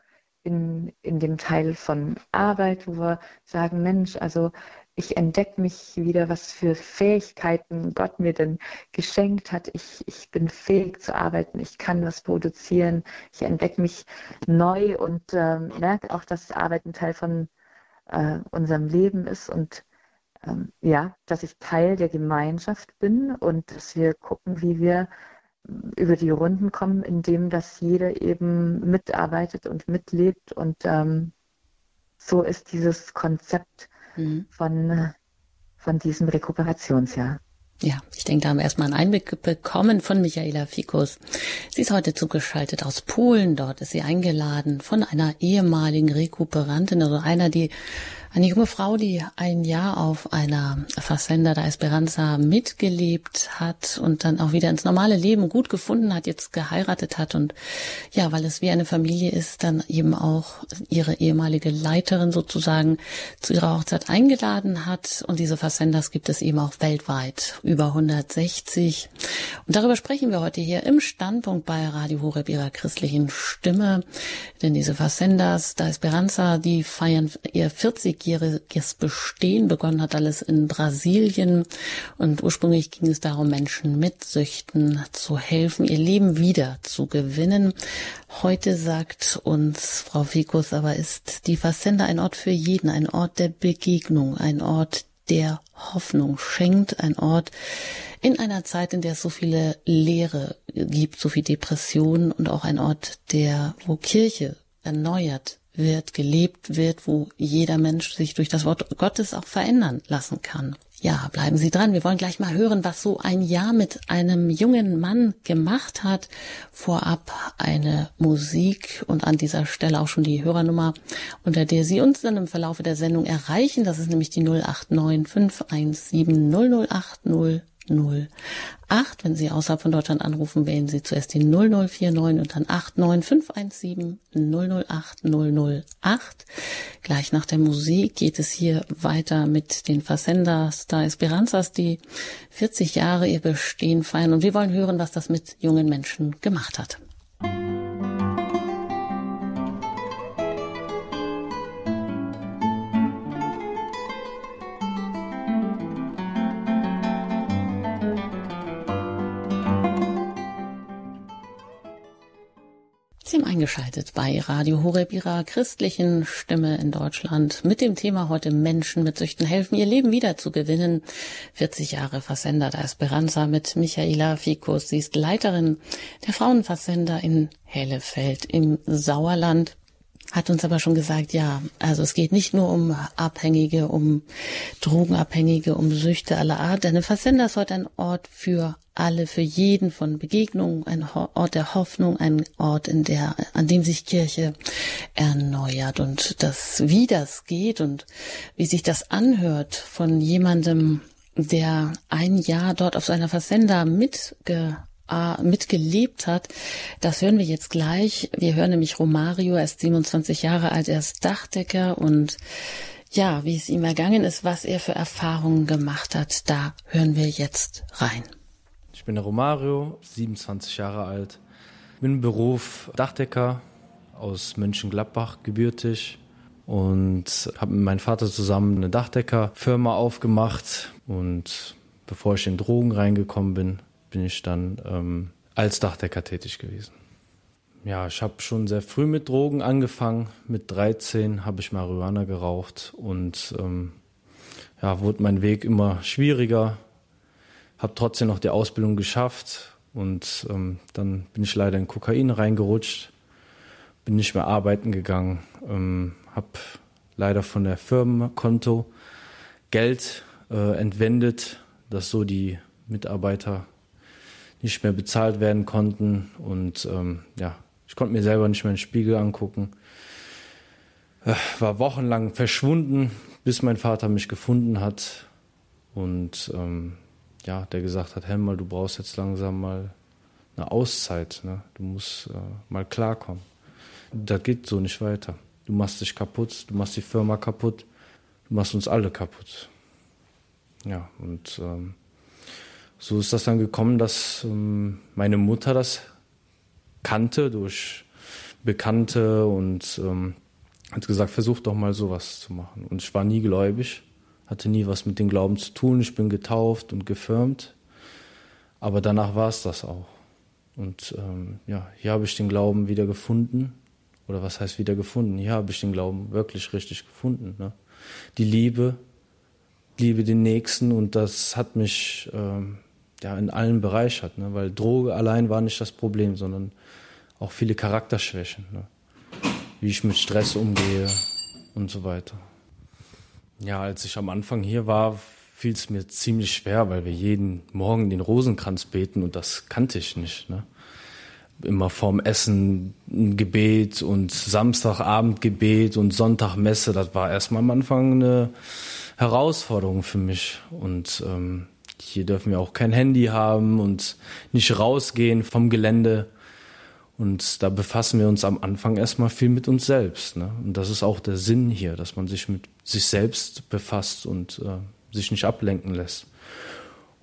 in, in dem Teil von Arbeit, wo wir sagen, Mensch, also ich entdecke mich wieder, was für Fähigkeiten Gott mir denn geschenkt hat. Ich, ich bin fähig zu arbeiten, ich kann was produzieren, ich entdecke mich neu und äh, merke auch, dass Arbeit ein Teil von äh, unserem Leben ist und ähm, ja, dass ich Teil der Gemeinschaft bin und dass wir gucken, wie wir über die Runden kommen, indem dass jeder eben mitarbeitet und mitlebt und ähm, so ist dieses Konzept mhm. von, von diesem Rekuperationsjahr. Ja, ich denke, da haben wir erstmal einen Einblick bekommen von Michaela Fikus. Sie ist heute zugeschaltet aus Polen. Dort ist sie eingeladen von einer ehemaligen Rekuperantin, also einer, die eine junge Frau, die ein Jahr auf einer Fazenda da Esperanza mitgelebt hat und dann auch wieder ins normale Leben gut gefunden hat, jetzt geheiratet hat und ja, weil es wie eine Familie ist, dann eben auch ihre ehemalige Leiterin sozusagen zu ihrer Hochzeit eingeladen hat. Und diese Facendas gibt es eben auch weltweit, über 160 und darüber sprechen wir heute hier im Standpunkt bei Radio Horeb ihrer christlichen Stimme, denn diese Facendas da Esperanza, die feiern ihr 40 40-jähriges Bestehen. Begonnen hat alles in Brasilien und ursprünglich ging es darum, Menschen mit Süchten zu helfen, ihr Leben wieder zu gewinnen. Heute sagt uns Frau Fikus aber, ist die Facenda ein Ort für jeden, ein Ort der Begegnung, ein Ort der Hoffnung schenkt, ein Ort in einer Zeit, in der es so viele Leere gibt, so viel Depression und auch ein Ort, der, wo Kirche erneuert wird, gelebt wird, wo jeder Mensch sich durch das Wort Gottes auch verändern lassen kann. Ja, bleiben Sie dran. Wir wollen gleich mal hören, was so ein Jahr mit einem jungen Mann gemacht hat. Vorab eine Musik und an dieser Stelle auch schon die Hörernummer, unter der Sie uns dann im Verlaufe der Sendung erreichen. Das ist nämlich die 089 517 008 08. Wenn Sie außerhalb von Deutschland anrufen, wählen Sie zuerst die 0049 und dann 89517 008 008. Gleich nach der Musik geht es hier weiter mit den Facendas da Esperanzas, die 40 Jahre ihr Bestehen feiern. Und wir wollen hören, was das mit jungen Menschen gemacht hat. Sie haben eingeschaltet bei Radio Horeb, Ihrer christlichen Stimme in Deutschland, mit dem Thema heute Menschen mit Süchten helfen, ihr Leben wieder zu gewinnen. 40 Jahre Versender der Esperanza mit Michaela Fikus. Sie ist Leiterin der Frauenversender in Hellefeld im Sauerland hat uns aber schon gesagt, ja, also es geht nicht nur um Abhängige, um Drogenabhängige, um Süchte aller Art. Denn Versender ist heute ein Ort für alle, für jeden von Begegnungen, ein Ort der Hoffnung, ein Ort, in der, an dem sich Kirche erneuert. Und das, wie das geht und wie sich das anhört von jemandem, der ein Jahr dort auf seiner Versender mitge äh, mitgelebt hat. Das hören wir jetzt gleich. Wir hören nämlich Romario, er ist 27 Jahre alt, er ist Dachdecker und ja, wie es ihm ergangen ist, was er für Erfahrungen gemacht hat, da hören wir jetzt rein. Ich bin der Romario, 27 Jahre alt, bin im Beruf Dachdecker aus Mönchengladbach gebürtig und habe mit meinem Vater zusammen eine Dachdeckerfirma aufgemacht und bevor ich in Drogen reingekommen bin, bin ich dann ähm, als Dachdecker tätig gewesen. Ja, ich habe schon sehr früh mit Drogen angefangen. Mit 13 habe ich Marihuana geraucht und ähm, ja, wurde mein Weg immer schwieriger. Habe trotzdem noch die Ausbildung geschafft und ähm, dann bin ich leider in Kokain reingerutscht, bin nicht mehr arbeiten gegangen, ähm, habe leider von der Firmenkonto Geld äh, entwendet, dass so die Mitarbeiter nicht mehr bezahlt werden konnten. Und ähm, ja, ich konnte mir selber nicht mehr den Spiegel angucken. Äh, war wochenlang verschwunden, bis mein Vater mich gefunden hat. Und ähm, ja, der gesagt hat, Helmer, du brauchst jetzt langsam mal eine Auszeit. Ne? Du musst äh, mal klarkommen. Das geht so nicht weiter. Du machst dich kaputt, du machst die Firma kaputt, du machst uns alle kaputt. Ja, und ähm, so ist das dann gekommen, dass ähm, meine Mutter das kannte durch Bekannte und ähm, hat gesagt, versuch doch mal sowas zu machen. Und ich war nie gläubig, hatte nie was mit dem Glauben zu tun. Ich bin getauft und gefirmt. Aber danach war es das auch. Und ähm, ja, hier habe ich den Glauben wieder gefunden. Oder was heißt wieder gefunden? Hier habe ich den Glauben wirklich richtig gefunden. Ne? Die Liebe, Liebe den Nächsten und das hat mich ähm, ja, in allen bereichert, ne? weil Droge allein war nicht das Problem, sondern auch viele Charakterschwächen, ne? wie ich mit Stress umgehe und so weiter. Ja, als ich am Anfang hier war, fiel es mir ziemlich schwer, weil wir jeden Morgen den Rosenkranz beten und das kannte ich nicht. Ne? Immer vorm Essen ein Gebet und Samstagabend Gebet und Sonntagmesse, das war erstmal am Anfang eine Herausforderung für mich. Und ähm, hier dürfen wir auch kein Handy haben und nicht rausgehen vom Gelände. Und da befassen wir uns am Anfang erstmal viel mit uns selbst. Ne? Und das ist auch der Sinn hier, dass man sich mit sich selbst befasst und äh, sich nicht ablenken lässt.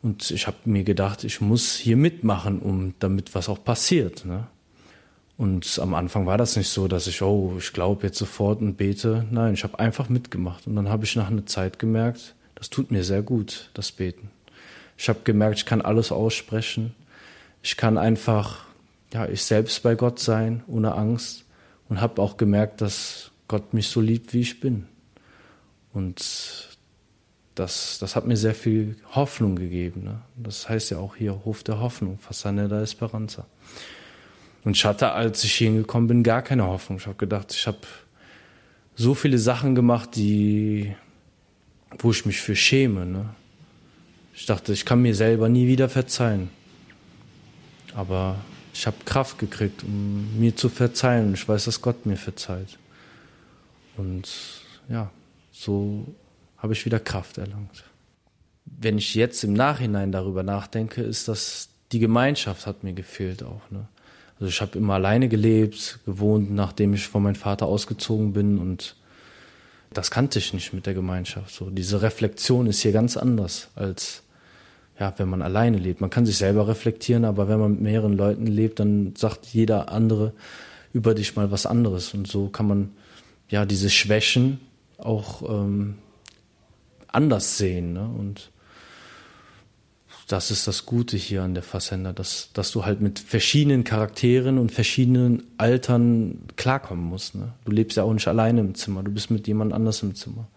Und ich habe mir gedacht, ich muss hier mitmachen, um damit was auch passiert. Ne? Und am Anfang war das nicht so, dass ich, oh, ich glaube jetzt sofort und bete. Nein, ich habe einfach mitgemacht. Und dann habe ich nach einer Zeit gemerkt, das tut mir sehr gut, das Beten. Ich habe gemerkt, ich kann alles aussprechen. Ich kann einfach, ja, ich selbst bei Gott sein, ohne Angst. Und habe auch gemerkt, dass Gott mich so liebt, wie ich bin. Und das, das hat mir sehr viel Hoffnung gegeben. Ne? Das heißt ja auch hier Hof der Hoffnung, Fasane da Esperanza. Und ich hatte, als ich hier hingekommen bin, gar keine Hoffnung. Ich habe gedacht, ich habe so viele Sachen gemacht, die, wo ich mich für schäme. Ne? Ich dachte, ich kann mir selber nie wieder verzeihen. Aber ich habe Kraft gekriegt, um mir zu verzeihen. Ich weiß, dass Gott mir verzeiht. Und ja, so habe ich wieder Kraft erlangt. Wenn ich jetzt im Nachhinein darüber nachdenke, ist das, die Gemeinschaft hat mir gefehlt auch. Ne? Also ich habe immer alleine gelebt, gewohnt, nachdem ich von meinem Vater ausgezogen bin und das kannte ich nicht mit der Gemeinschaft. So diese Reflexion ist hier ganz anders als ja, wenn man alleine lebt. Man kann sich selber reflektieren, aber wenn man mit mehreren Leuten lebt, dann sagt jeder andere über dich mal was anderes. Und so kann man ja diese Schwächen auch ähm, anders sehen. Ne? Und das ist das Gute hier an der Fassender, dass, dass du halt mit verschiedenen Charakteren und verschiedenen Altern klarkommen musst. Ne? Du lebst ja auch nicht alleine im Zimmer, du bist mit jemand anders im Zimmer.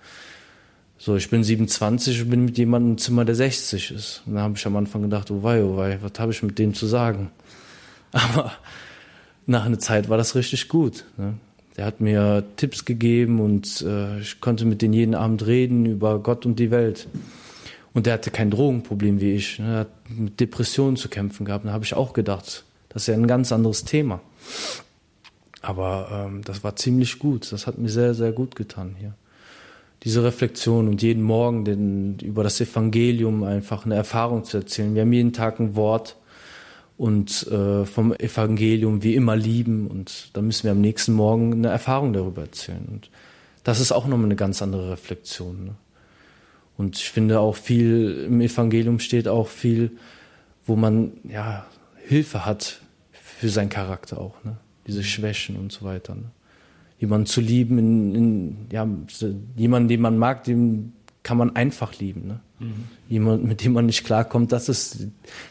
So, ich bin 27 und bin mit jemandem im Zimmer, der 60 ist. Und da habe ich am Anfang gedacht, oh wei, oh wei, was habe ich mit dem zu sagen? Aber nach einer Zeit war das richtig gut. Ne? Der hat mir Tipps gegeben und äh, ich konnte mit denen jeden Abend reden über Gott und die Welt. Und der hatte kein Drogenproblem wie ich. Ne? Er hat mit Depressionen zu kämpfen gehabt. Da habe ich auch gedacht, das ist ja ein ganz anderes Thema. Aber ähm, das war ziemlich gut. Das hat mir sehr, sehr gut getan hier. Diese Reflexion und jeden Morgen den, über das Evangelium einfach eine Erfahrung zu erzählen. Wir haben jeden Tag ein Wort und äh, vom Evangelium wie immer lieben und dann müssen wir am nächsten Morgen eine Erfahrung darüber erzählen. Und das ist auch nochmal eine ganz andere Reflexion. Ne? Und ich finde auch viel im Evangelium steht auch viel, wo man ja Hilfe hat für seinen Charakter auch, ne? diese Schwächen und so weiter. Ne? Jemanden zu lieben, in, in, ja, jemanden, den man mag, den kann man einfach lieben. Ne? Mhm. Jemand, mit dem man nicht klarkommt, das ist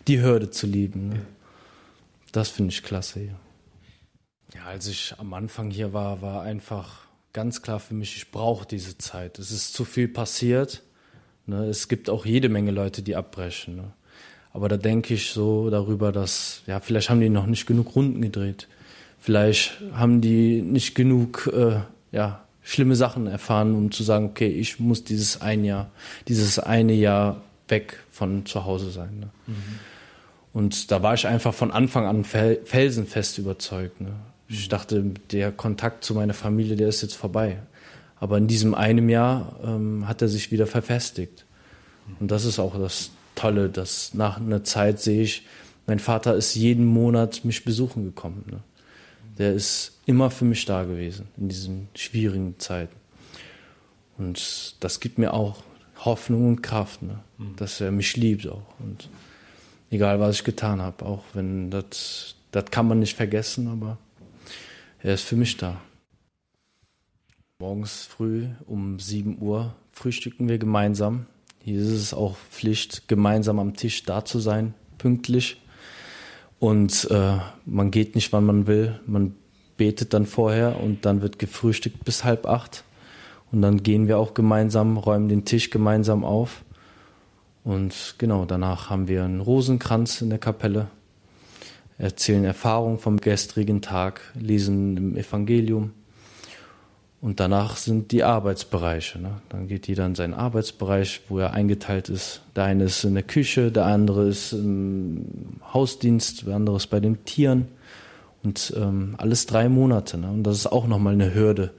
die Hürde zu lieben. Ne? Das finde ich klasse hier. Ja, als ich am Anfang hier war, war einfach ganz klar für mich, ich brauche diese Zeit. Es ist zu viel passiert Ne? Es gibt auch jede Menge Leute, die abbrechen. Ne? Aber da denke ich so darüber, dass, ja, vielleicht haben die noch nicht genug Runden gedreht. Vielleicht haben die nicht genug, äh, ja, schlimme Sachen erfahren, um zu sagen, okay, ich muss dieses ein Jahr, dieses eine Jahr weg von zu Hause sein. Ne? Mhm. Und da war ich einfach von Anfang an felsenfest überzeugt. Ne? Ich mhm. dachte, der Kontakt zu meiner Familie, der ist jetzt vorbei. Aber in diesem einem Jahr ähm, hat er sich wieder verfestigt. Und das ist auch das Tolle, dass nach einer Zeit sehe ich, mein Vater ist jeden Monat mich besuchen gekommen. Ne? Der ist immer für mich da gewesen in diesen schwierigen Zeiten. Und das gibt mir auch Hoffnung und Kraft, ne? Mhm. dass er mich liebt auch. Und egal, was ich getan habe, auch wenn das, das kann man nicht vergessen, aber er ist für mich da. Morgens früh um 7 Uhr frühstücken wir gemeinsam. Hier ist es auch Pflicht, gemeinsam am Tisch da zu sein, pünktlich. Und äh, man geht nicht, wann man will. Man betet dann vorher und dann wird gefrühstückt bis halb acht. Und dann gehen wir auch gemeinsam, räumen den Tisch gemeinsam auf. Und genau, danach haben wir einen Rosenkranz in der Kapelle, erzählen Erfahrungen vom gestrigen Tag, lesen im Evangelium und danach sind die Arbeitsbereiche. Ne? Dann geht jeder in seinen Arbeitsbereich, wo er eingeteilt ist. Der eine ist in der Küche, der andere ist im Hausdienst, der andere ist bei den Tieren. Und ähm, alles drei Monate. Ne? Und das ist auch nochmal eine Hürde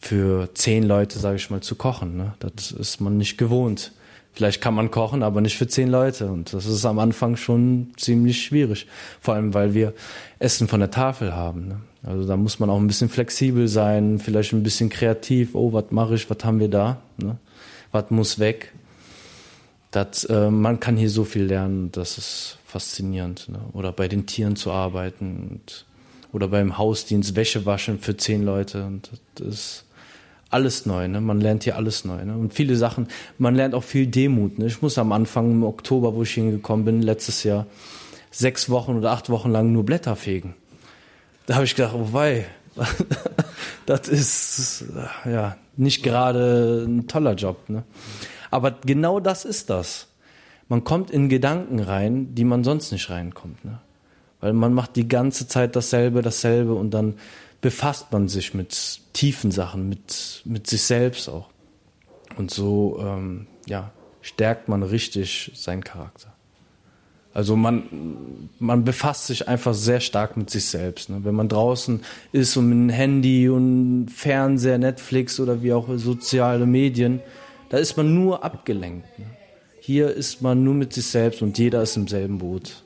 für zehn Leute, sage ich mal, zu kochen. Ne? Das ist man nicht gewohnt. Vielleicht kann man kochen, aber nicht für zehn Leute. Und das ist am Anfang schon ziemlich schwierig. Vor allem, weil wir Essen von der Tafel haben. Ne? Also da muss man auch ein bisschen flexibel sein, vielleicht ein bisschen kreativ. Oh, was mache ich, was haben wir da? Ne? Was muss weg? Das, äh, man kann hier so viel lernen, das ist faszinierend. Ne? Oder bei den Tieren zu arbeiten und, oder beim Hausdienst Wäsche waschen für zehn Leute. Und das ist alles neu, ne? Man lernt hier alles neu, ne? Und viele Sachen, man lernt auch viel Demut, ne? Ich muss am Anfang im Oktober, wo ich hingekommen bin, letztes Jahr, sechs Wochen oder acht Wochen lang nur Blätter fegen. Da habe ich gedacht, oh wei, das ist ja nicht gerade ein toller Job, ne? Aber genau das ist das. Man kommt in Gedanken rein, die man sonst nicht reinkommt, ne? Weil man macht die ganze Zeit dasselbe, dasselbe und dann befasst man sich mit tiefen Sachen, mit, mit sich selbst auch. Und so ähm, ja, stärkt man richtig seinen Charakter. Also man, man befasst sich einfach sehr stark mit sich selbst. Ne? Wenn man draußen ist und mit einem Handy und Fernseher, Netflix oder wie auch soziale Medien, da ist man nur abgelenkt. Ne? Hier ist man nur mit sich selbst und jeder ist im selben Boot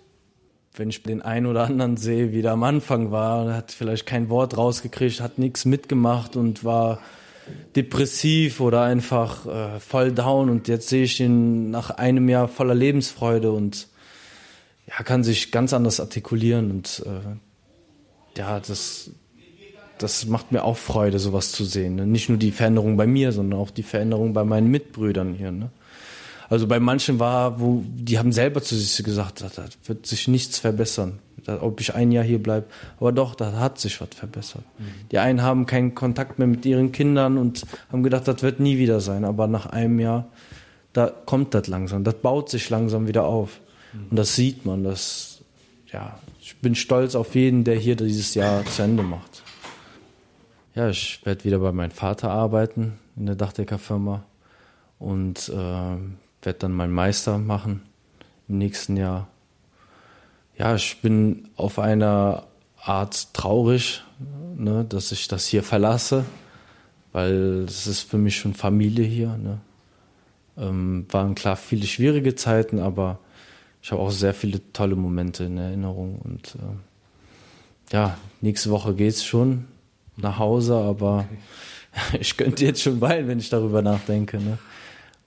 wenn ich den einen oder anderen sehe, wie der am Anfang war, hat vielleicht kein Wort rausgekriegt, hat nichts mitgemacht und war depressiv oder einfach äh, voll down und jetzt sehe ich ihn nach einem Jahr voller Lebensfreude und ja, kann sich ganz anders artikulieren und äh, ja, das, das macht mir auch Freude, sowas zu sehen. Ne? Nicht nur die Veränderung bei mir, sondern auch die Veränderung bei meinen Mitbrüdern hier. Ne? Also bei manchen war, wo die haben selber zu sich gesagt, da wird sich nichts verbessern, ob ich ein Jahr hier bleibe. Aber doch, da hat sich was verbessert. Mhm. Die einen haben keinen Kontakt mehr mit ihren Kindern und haben gedacht, das wird nie wieder sein. Aber nach einem Jahr, da kommt das langsam, das baut sich langsam wieder auf. Und das sieht man. Das, ja, ich bin stolz auf jeden, der hier dieses Jahr zu Ende macht. Ja, ich werde wieder bei meinem Vater arbeiten in der Dachdeckerfirma und äh, werde dann meinen Meister machen im nächsten Jahr. Ja, ich bin auf einer Art traurig, ne, dass ich das hier verlasse, weil es ist für mich schon Familie hier. Ne. Ähm, waren klar viele schwierige Zeiten, aber ich habe auch sehr viele tolle Momente in Erinnerung. Und äh, ja, nächste Woche geht es schon nach Hause, aber ich könnte jetzt schon weinen, wenn ich darüber nachdenke. Ne?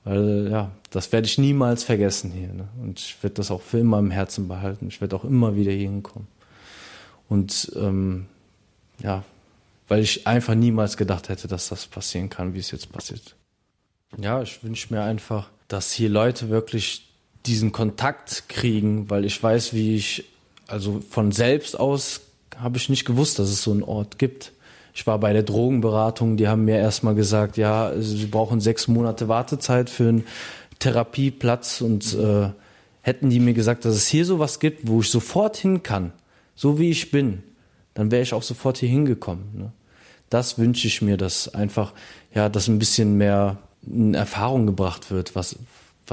Weil ja, das werde ich niemals vergessen hier. Ne? Und ich werde das auch für immer im Herzen behalten. Ich werde auch immer wieder hier hinkommen. Und ähm, ja, weil ich einfach niemals gedacht hätte, dass das passieren kann, wie es jetzt passiert. Ja, ich wünsche mir einfach, dass hier Leute wirklich diesen Kontakt kriegen, weil ich weiß, wie ich, also von selbst aus habe ich nicht gewusst, dass es so einen Ort gibt. Ich war bei der Drogenberatung, die haben mir erstmal gesagt, ja, sie brauchen sechs Monate Wartezeit für einen Therapieplatz und äh, hätten die mir gesagt, dass es hier sowas gibt, wo ich sofort hin kann, so wie ich bin, dann wäre ich auch sofort hier hingekommen. Ne? Das wünsche ich mir, dass einfach, ja, dass ein bisschen mehr in Erfahrung gebracht wird, was,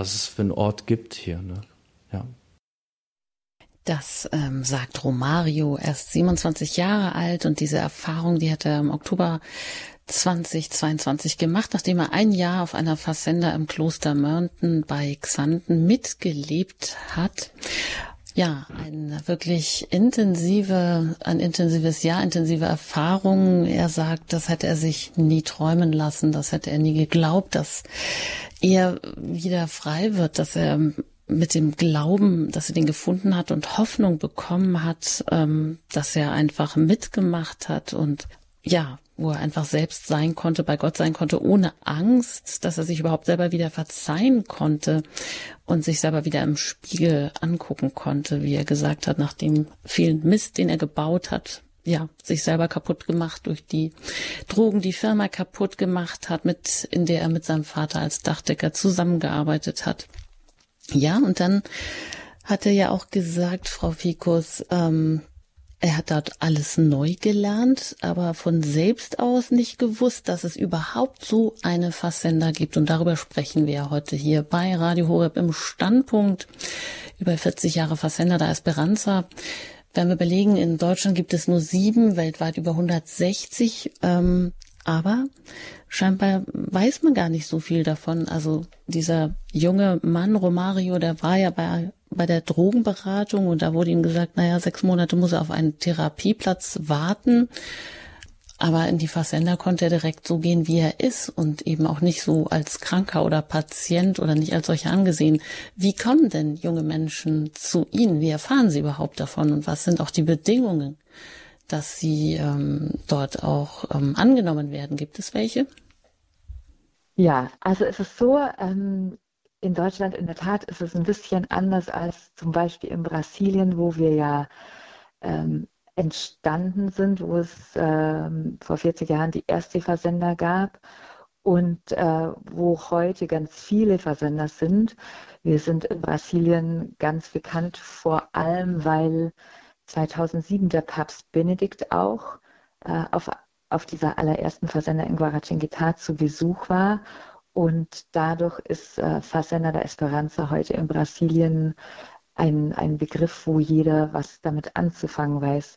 was es für einen Ort gibt hier. Ne? Ja. Das ähm, sagt Romario, erst 27 Jahre alt und diese Erfahrung, die hat er im Oktober 2022 gemacht, nachdem er ein Jahr auf einer Fassenda im Kloster Mörnten bei Xanten mitgelebt hat. Ja, ein wirklich intensive, ein intensives Jahr, intensive Erfahrung. Er sagt, das hätte er sich nie träumen lassen, das hätte er nie geglaubt, dass er wieder frei wird, dass er mit dem Glauben, dass er den gefunden hat und Hoffnung bekommen hat, ähm, dass er einfach mitgemacht hat und ja, wo er einfach selbst sein konnte, bei Gott sein konnte, ohne Angst, dass er sich überhaupt selber wieder verzeihen konnte und sich selber wieder im Spiegel angucken konnte, wie er gesagt hat, nach dem vielen Mist, den er gebaut hat, ja, sich selber kaputt gemacht durch die Drogen, die Firma kaputt gemacht hat, mit, in der er mit seinem Vater als Dachdecker zusammengearbeitet hat. Ja, und dann hat er ja auch gesagt, Frau Fikus, ähm, er hat dort alles neu gelernt, aber von selbst aus nicht gewusst, dass es überhaupt so eine Fasssender gibt. Und darüber sprechen wir heute hier bei Radio Horeb im Standpunkt über 40 Jahre Fasssender da Esperanza. Wenn wir überlegen, in Deutschland gibt es nur sieben, weltweit über 160. Ähm, aber scheinbar weiß man gar nicht so viel davon. Also dieser junge Mann, Romario, der war ja bei, bei der Drogenberatung und da wurde ihm gesagt, naja, sechs Monate muss er auf einen Therapieplatz warten. Aber in die Fassender konnte er direkt so gehen, wie er ist und eben auch nicht so als Kranker oder Patient oder nicht als solcher angesehen. Wie kommen denn junge Menschen zu Ihnen? Wie erfahren Sie überhaupt davon und was sind auch die Bedingungen? dass sie ähm, dort auch ähm, angenommen werden. Gibt es welche? Ja, also es ist so, ähm, in Deutschland in der Tat ist es ein bisschen anders als zum Beispiel in Brasilien, wo wir ja ähm, entstanden sind, wo es ähm, vor 40 Jahren die erste Versender gab und äh, wo heute ganz viele Versender sind. Wir sind in Brasilien ganz bekannt, vor allem weil 2007 der Papst Benedikt auch äh, auf, auf dieser allerersten Versender in Guaratinguetá zu Besuch war. Und dadurch ist äh, Fazenda da Esperanza heute in Brasilien ein, ein Begriff, wo jeder was damit anzufangen weiß.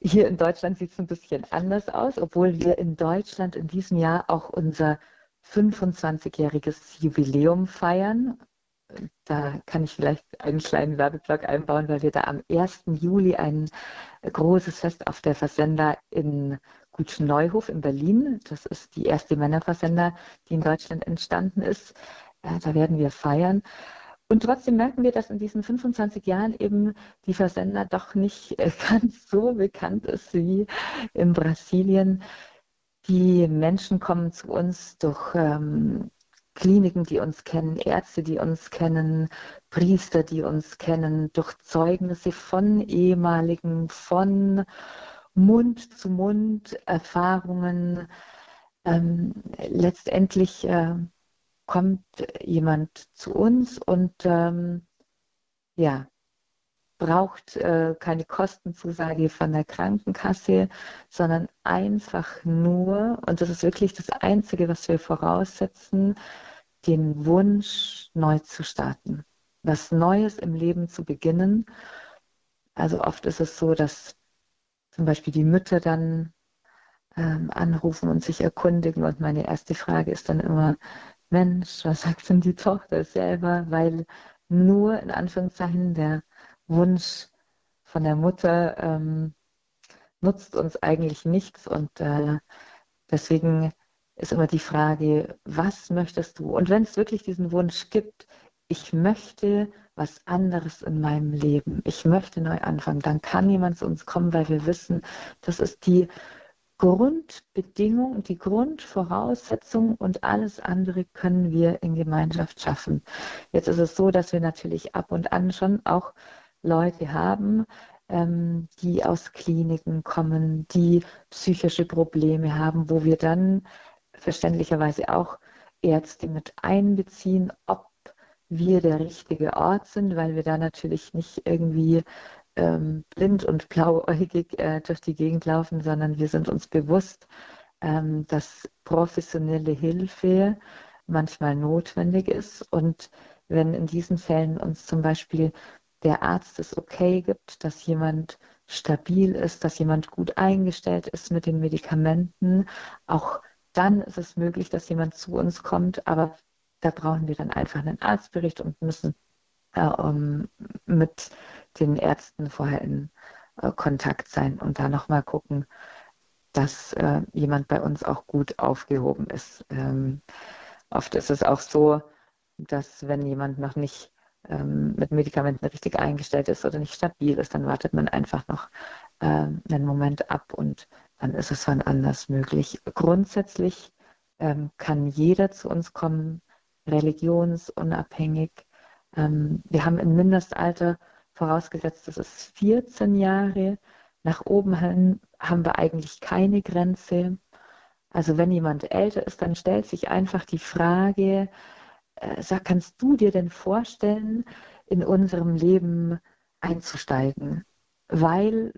Hier in Deutschland sieht es ein bisschen anders aus, obwohl wir in Deutschland in diesem Jahr auch unser 25-jähriges Jubiläum feiern da kann ich vielleicht einen kleinen Werbeblock einbauen, weil wir da am 1. Juli ein großes Fest auf der Versender in Gutscheneuhof in Berlin. Das ist die erste Männerversender, die in Deutschland entstanden ist. Äh, da werden wir feiern. Und trotzdem merken wir, dass in diesen 25 Jahren eben die Versender doch nicht äh, ganz so bekannt ist wie in Brasilien. Die Menschen kommen zu uns durch ähm, Kliniken, die uns kennen, Ärzte, die uns kennen, Priester, die uns kennen, durch Zeugnisse von ehemaligen, von Mund zu Mund Erfahrungen. Ähm, letztendlich äh, kommt jemand zu uns und ähm, ja, braucht äh, keine Kostenzusage von der Krankenkasse, sondern einfach nur, und das ist wirklich das Einzige, was wir voraussetzen, den Wunsch, neu zu starten, was Neues im Leben zu beginnen. Also oft ist es so, dass zum Beispiel die Mütter dann ähm, anrufen und sich erkundigen. Und meine erste Frage ist dann immer, Mensch, was sagt denn die Tochter selber? Weil nur in Anführungszeichen der Wunsch von der Mutter ähm, nutzt uns eigentlich nichts und äh, deswegen ist immer die Frage, was möchtest du? Und wenn es wirklich diesen Wunsch gibt, ich möchte was anderes in meinem Leben, ich möchte neu anfangen, dann kann jemand zu uns kommen, weil wir wissen, das ist die Grundbedingung, die Grundvoraussetzung und alles andere können wir in Gemeinschaft schaffen. Jetzt ist es so, dass wir natürlich ab und an schon auch Leute haben, ähm, die aus Kliniken kommen, die psychische Probleme haben, wo wir dann verständlicherweise auch Ärzte mit einbeziehen, ob wir der richtige Ort sind, weil wir da natürlich nicht irgendwie ähm, blind und blauäugig äh, durch die Gegend laufen, sondern wir sind uns bewusst, ähm, dass professionelle Hilfe manchmal notwendig ist. Und wenn in diesen Fällen uns zum Beispiel der Arzt es okay gibt, dass jemand stabil ist, dass jemand gut eingestellt ist mit den Medikamenten, auch dann ist es möglich, dass jemand zu uns kommt, aber da brauchen wir dann einfach einen Arztbericht und müssen äh, um, mit den Ärzten vorher in äh, Kontakt sein und da nochmal gucken, dass äh, jemand bei uns auch gut aufgehoben ist. Ähm, oft ist es auch so, dass wenn jemand noch nicht ähm, mit Medikamenten richtig eingestellt ist oder nicht stabil ist, dann wartet man einfach noch äh, einen Moment ab und dann ist es wann anders möglich. Grundsätzlich ähm, kann jeder zu uns kommen, religionsunabhängig. Ähm, wir haben ein Mindestalter vorausgesetzt, das ist 14 Jahre. Nach oben hin haben wir eigentlich keine Grenze. Also wenn jemand älter ist, dann stellt sich einfach die Frage, äh, sag, kannst du dir denn vorstellen, in unserem Leben einzusteigen? Weil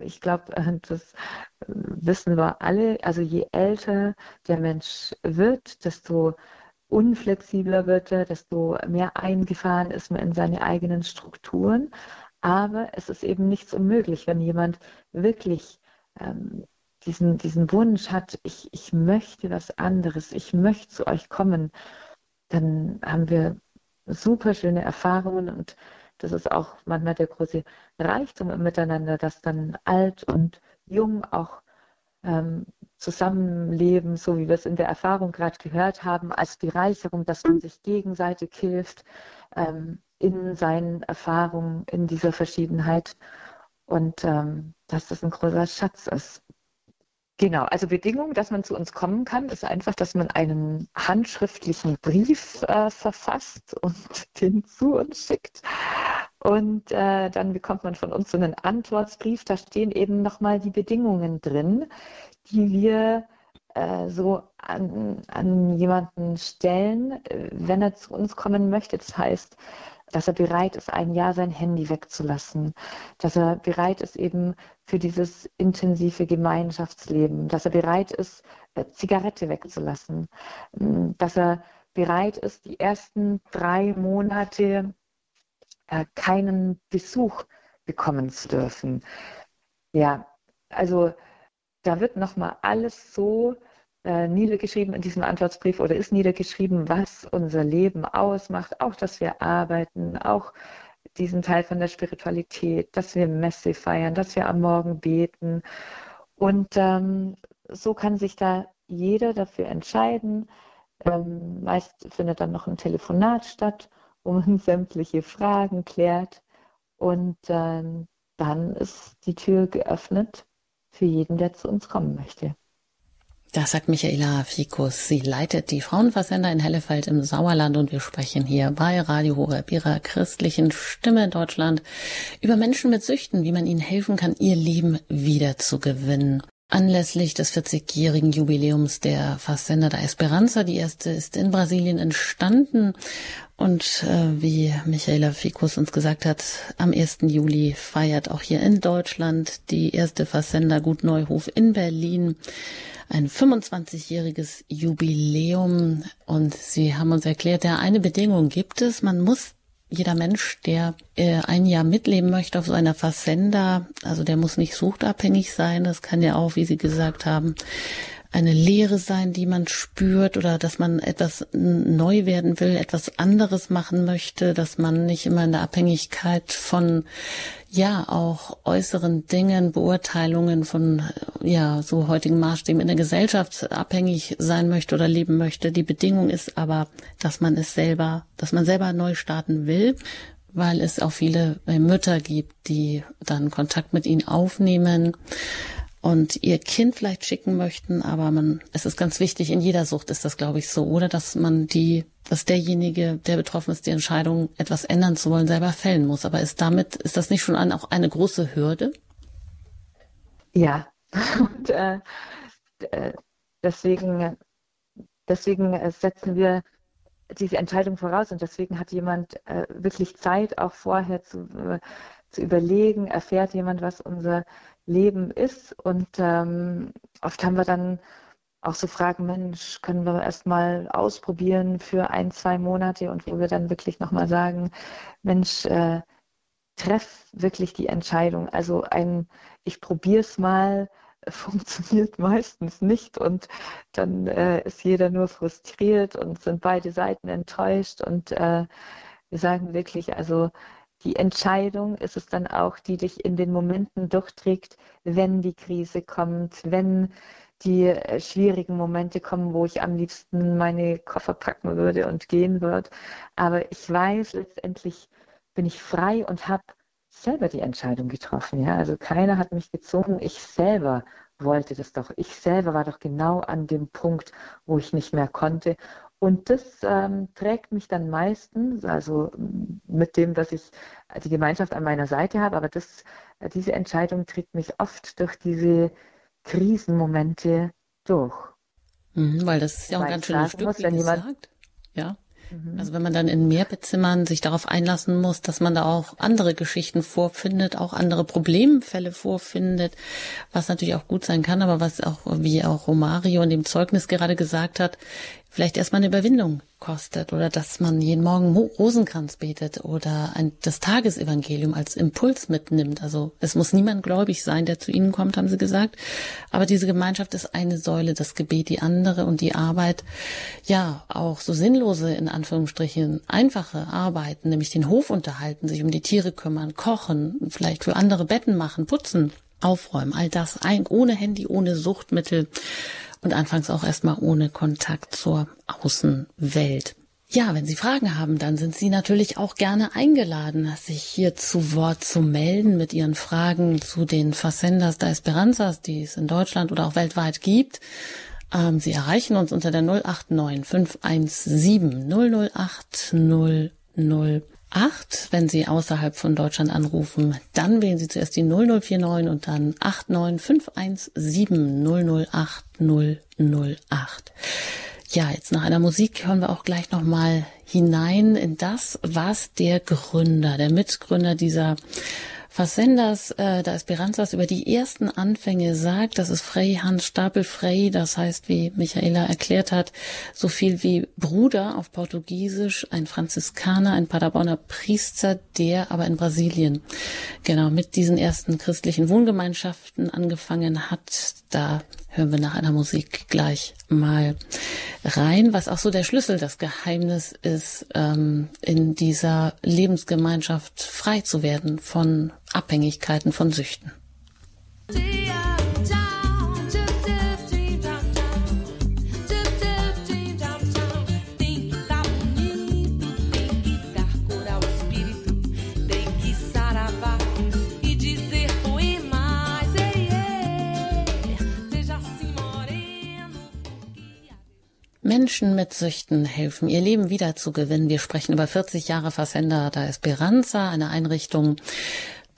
ich glaube, äh, das wissen wir alle, also je älter der Mensch wird, desto unflexibler wird er, desto mehr eingefahren ist man in seine eigenen Strukturen. Aber es ist eben nichts unmöglich, wenn jemand wirklich ähm, diesen, diesen Wunsch hat, ich, ich möchte was anderes, ich möchte zu euch kommen dann haben wir super schöne Erfahrungen und das ist auch manchmal der große Reichtum im Miteinander, dass dann alt und jung auch ähm, zusammenleben, so wie wir es in der Erfahrung gerade gehört haben, als Bereicherung, dass man sich gegenseitig hilft ähm, in seinen Erfahrungen, in dieser Verschiedenheit und ähm, dass das ein großer Schatz ist. Genau, also Bedingung, dass man zu uns kommen kann, ist einfach, dass man einen handschriftlichen Brief äh, verfasst und den zu uns schickt. Und äh, dann bekommt man von uns so einen Antwortsbrief. Da stehen eben nochmal die Bedingungen drin, die wir äh, so an, an jemanden stellen, äh, wenn er zu uns kommen möchte. Das heißt, dass er bereit ist, ein Jahr sein Handy wegzulassen, dass er bereit ist eben für dieses intensive Gemeinschaftsleben, dass er bereit ist, äh, Zigarette wegzulassen, mm, dass er bereit ist, die ersten drei Monate äh, keinen Besuch bekommen zu dürfen. Ja, also da wird nochmal alles so äh, niedergeschrieben in diesem Antwortbrief oder ist niedergeschrieben, was unser Leben ausmacht, auch dass wir arbeiten, auch diesen Teil von der Spiritualität, dass wir Messe feiern, dass wir am Morgen beten. Und ähm, so kann sich da jeder dafür entscheiden. Ähm, meist findet dann noch ein Telefonat statt, wo sämtliche Fragen klärt. Und ähm, dann ist die Tür geöffnet für jeden, der zu uns kommen möchte. Das sagt Michaela Fikus. Sie leitet die Frauenversender in Hellefeld im Sauerland und wir sprechen hier bei Radio Horeb, ihrer christlichen Stimme in Deutschland, über Menschen mit Süchten, wie man ihnen helfen kann, ihr Leben wiederzugewinnen. Anlässlich des 40-jährigen Jubiläums der Fazenda da Esperanza, die erste ist in Brasilien entstanden. Und äh, wie Michaela Fikus uns gesagt hat, am 1. Juli feiert auch hier in Deutschland die erste Fazenda Gut Neuhof in Berlin ein 25-jähriges Jubiläum. Und Sie haben uns erklärt, ja, eine Bedingung gibt es, man muss jeder Mensch, der äh, ein Jahr mitleben möchte auf so einer Fazenda, also der muss nicht suchtabhängig sein, das kann ja auch, wie Sie gesagt haben, eine Leere sein, die man spürt oder dass man etwas neu werden will, etwas anderes machen möchte, dass man nicht immer in der Abhängigkeit von ja auch äußeren Dingen, Beurteilungen von ja so heutigen Maßstäben in der Gesellschaft abhängig sein möchte oder leben möchte. Die Bedingung ist aber, dass man es selber, dass man selber neu starten will weil es auch viele Mütter gibt, die dann Kontakt mit ihnen aufnehmen und ihr Kind vielleicht schicken möchten, aber man, es ist ganz wichtig, in jeder Sucht ist das, glaube ich, so, oder dass man die, dass derjenige, der betroffen ist, die Entscheidung, etwas ändern zu wollen, selber fällen muss. Aber ist damit, ist das nicht schon ein, auch eine große Hürde? Ja, und äh, äh deswegen, deswegen setzen wir diese Entscheidung voraus und deswegen hat jemand äh, wirklich Zeit, auch vorher zu, äh, zu überlegen, erfährt jemand, was unser Leben ist. Und ähm, oft haben wir dann auch so Fragen, Mensch, können wir erstmal ausprobieren für ein, zwei Monate und wo wir dann wirklich nochmal sagen, Mensch, äh, treff wirklich die Entscheidung. Also ein, ich probiere es mal, funktioniert meistens nicht und dann äh, ist jeder nur frustriert und sind beide Seiten enttäuscht und äh, wir sagen wirklich, also die Entscheidung ist es dann auch, die dich in den Momenten durchträgt, wenn die Krise kommt, wenn die äh, schwierigen Momente kommen, wo ich am liebsten meine Koffer packen würde und gehen würde. Aber ich weiß, letztendlich bin ich frei und habe selber die Entscheidung getroffen. Ja? Also keiner hat mich gezwungen, ich selber wollte das doch. Ich selber war doch genau an dem Punkt, wo ich nicht mehr konnte. Und das ähm, trägt mich dann meistens, also mit dem, dass ich die Gemeinschaft an meiner Seite habe, aber das, äh, diese Entscheidung trägt mich oft durch diese Krisenmomente durch. Mhm, weil das ist ja auch ein ganz schönes Stück, muss, wie gesagt. Ja. Mhm. Also wenn man dann in Mehrbezimmern sich darauf einlassen muss, dass man da auch andere Geschichten vorfindet, auch andere Problemfälle vorfindet, was natürlich auch gut sein kann, aber was auch, wie auch Romario in dem Zeugnis gerade gesagt hat, vielleicht erstmal eine Überwindung kostet oder dass man jeden Morgen Rosenkranz betet oder ein, das Tagesevangelium als Impuls mitnimmt. Also es muss niemand gläubig sein, der zu Ihnen kommt, haben Sie gesagt. Aber diese Gemeinschaft ist eine Säule, das Gebet die andere und die Arbeit, ja, auch so sinnlose, in Anführungsstrichen, einfache Arbeiten, nämlich den Hof unterhalten, sich um die Tiere kümmern, kochen, vielleicht für andere Betten machen, putzen, aufräumen, all das ein, ohne Handy, ohne Suchtmittel und anfangs auch erstmal ohne Kontakt zur Außenwelt. Ja, wenn Sie Fragen haben, dann sind Sie natürlich auch gerne eingeladen, sich hier zu Wort zu melden mit Ihren Fragen zu den Facendas da Esperanzas, die es in Deutschland oder auch weltweit gibt. Ähm, Sie erreichen uns unter der 089 517 008 008 8. Wenn Sie außerhalb von Deutschland anrufen, dann wählen Sie zuerst die 0049 und dann 89517 008 008. Ja, jetzt nach einer Musik hören wir auch gleich nochmal hinein in das, was der Gründer, der Mitgründer dieser Facendas äh, da Esperanzas über die ersten Anfänge sagt, das ist Frei Hans Stapel Frei, das heißt, wie Michaela erklärt hat, so viel wie Bruder auf Portugiesisch, ein Franziskaner, ein Paderborner Priester, der aber in Brasilien genau mit diesen ersten christlichen Wohngemeinschaften angefangen hat. Da hören wir nach einer Musik gleich mal rein, was auch so der Schlüssel, das Geheimnis ist, ähm, in dieser Lebensgemeinschaft frei zu werden von Abhängigkeiten, von Süchten. Menschen mit Süchten helfen, ihr Leben wiederzugewinnen. Wir sprechen über 40 Jahre Facenda da Esperanza, eine Einrichtung,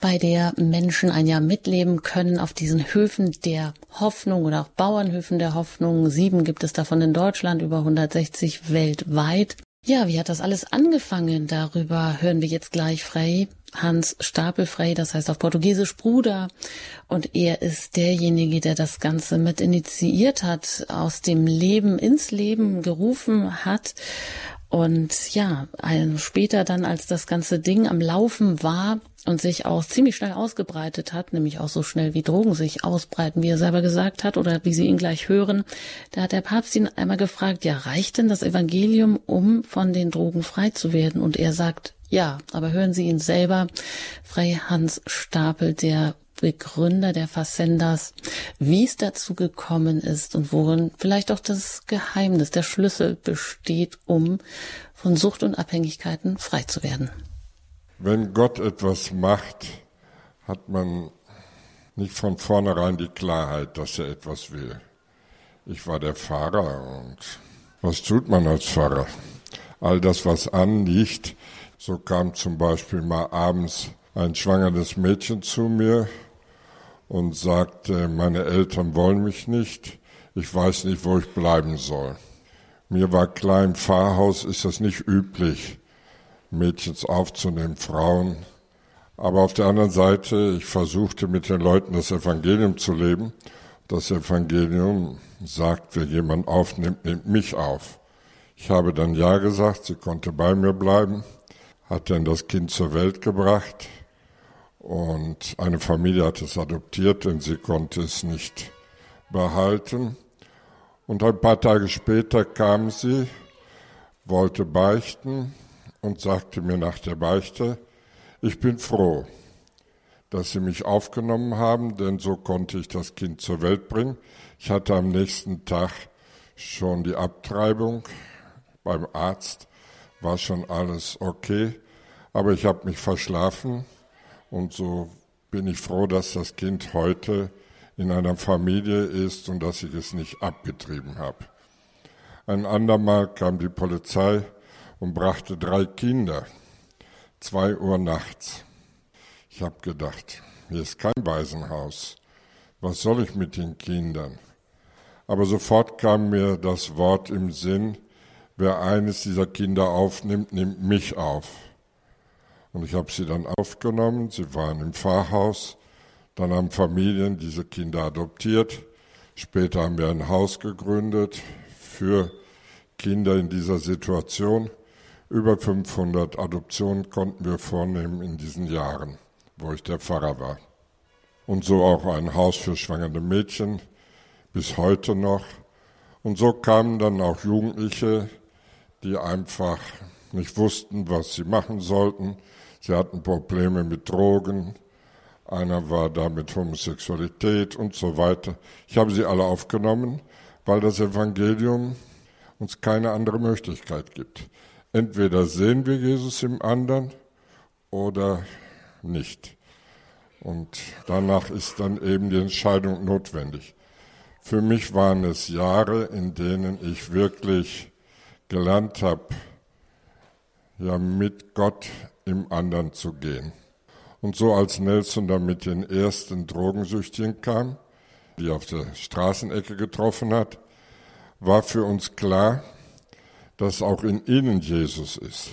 bei der Menschen ein Jahr mitleben können auf diesen Höfen der Hoffnung oder auch Bauernhöfen der Hoffnung. Sieben gibt es davon in Deutschland, über 160 weltweit. Ja, wie hat das alles angefangen? Darüber hören wir jetzt gleich frei. Hans Stapelfrey, das heißt auf Portugiesisch Bruder. Und er ist derjenige, der das Ganze mit initiiert hat, aus dem Leben ins Leben gerufen hat. Und ja, später dann, als das ganze Ding am Laufen war, und sich auch ziemlich schnell ausgebreitet hat, nämlich auch so schnell wie Drogen sich ausbreiten, wie er selber gesagt hat oder wie Sie ihn gleich hören. Da hat der Papst ihn einmal gefragt, ja, reicht denn das Evangelium, um von den Drogen frei zu werden? Und er sagt, ja, aber hören Sie ihn selber, Frei Hans Stapel, der Begründer der Facendas, wie es dazu gekommen ist und worin vielleicht auch das Geheimnis, der Schlüssel besteht, um von Sucht und Abhängigkeiten frei zu werden. Wenn Gott etwas macht, hat man nicht von vornherein die Klarheit, dass er etwas will. Ich war der Pfarrer und was tut man als Pfarrer? All das, was anliegt, so kam zum Beispiel mal abends ein schwangeres Mädchen zu mir und sagte, meine Eltern wollen mich nicht, ich weiß nicht, wo ich bleiben soll. Mir war klar, im Pfarrhaus ist das nicht üblich, Mädchens aufzunehmen, Frauen. Aber auf der anderen Seite, ich versuchte mit den Leuten das Evangelium zu leben. Das Evangelium sagt, wer jemand aufnimmt, nimmt mich auf. Ich habe dann Ja gesagt, sie konnte bei mir bleiben, hat dann das Kind zur Welt gebracht und eine Familie hat es adoptiert, denn sie konnte es nicht behalten. Und ein paar Tage später kam sie, wollte beichten und sagte mir nach der Beichte, ich bin froh, dass Sie mich aufgenommen haben, denn so konnte ich das Kind zur Welt bringen. Ich hatte am nächsten Tag schon die Abtreibung beim Arzt, war schon alles okay, aber ich habe mich verschlafen und so bin ich froh, dass das Kind heute in einer Familie ist und dass ich es nicht abgetrieben habe. Ein andermal kam die Polizei und brachte drei Kinder. Zwei Uhr nachts. Ich habe gedacht, hier ist kein Waisenhaus. Was soll ich mit den Kindern? Aber sofort kam mir das Wort im Sinn, wer eines dieser Kinder aufnimmt, nimmt mich auf. Und ich habe sie dann aufgenommen, sie waren im Pfarrhaus, dann haben Familien diese Kinder adoptiert, später haben wir ein Haus gegründet für Kinder in dieser Situation über 500 Adoptionen konnten wir vornehmen in diesen Jahren, wo ich der Pfarrer war. Und so auch ein Haus für schwangere Mädchen, bis heute noch. Und so kamen dann auch Jugendliche, die einfach nicht wussten, was sie machen sollten. Sie hatten Probleme mit Drogen, einer war da mit Homosexualität und so weiter. Ich habe sie alle aufgenommen, weil das Evangelium uns keine andere Möglichkeit gibt. Entweder sehen wir Jesus im anderen oder nicht. Und danach ist dann eben die Entscheidung notwendig. Für mich waren es Jahre, in denen ich wirklich gelernt habe, ja mit Gott im anderen zu gehen. Und so als Nelson dann mit den ersten Drogensüchtigen kam, die er auf der Straßenecke getroffen hat, war für uns klar, dass auch in ihnen Jesus ist.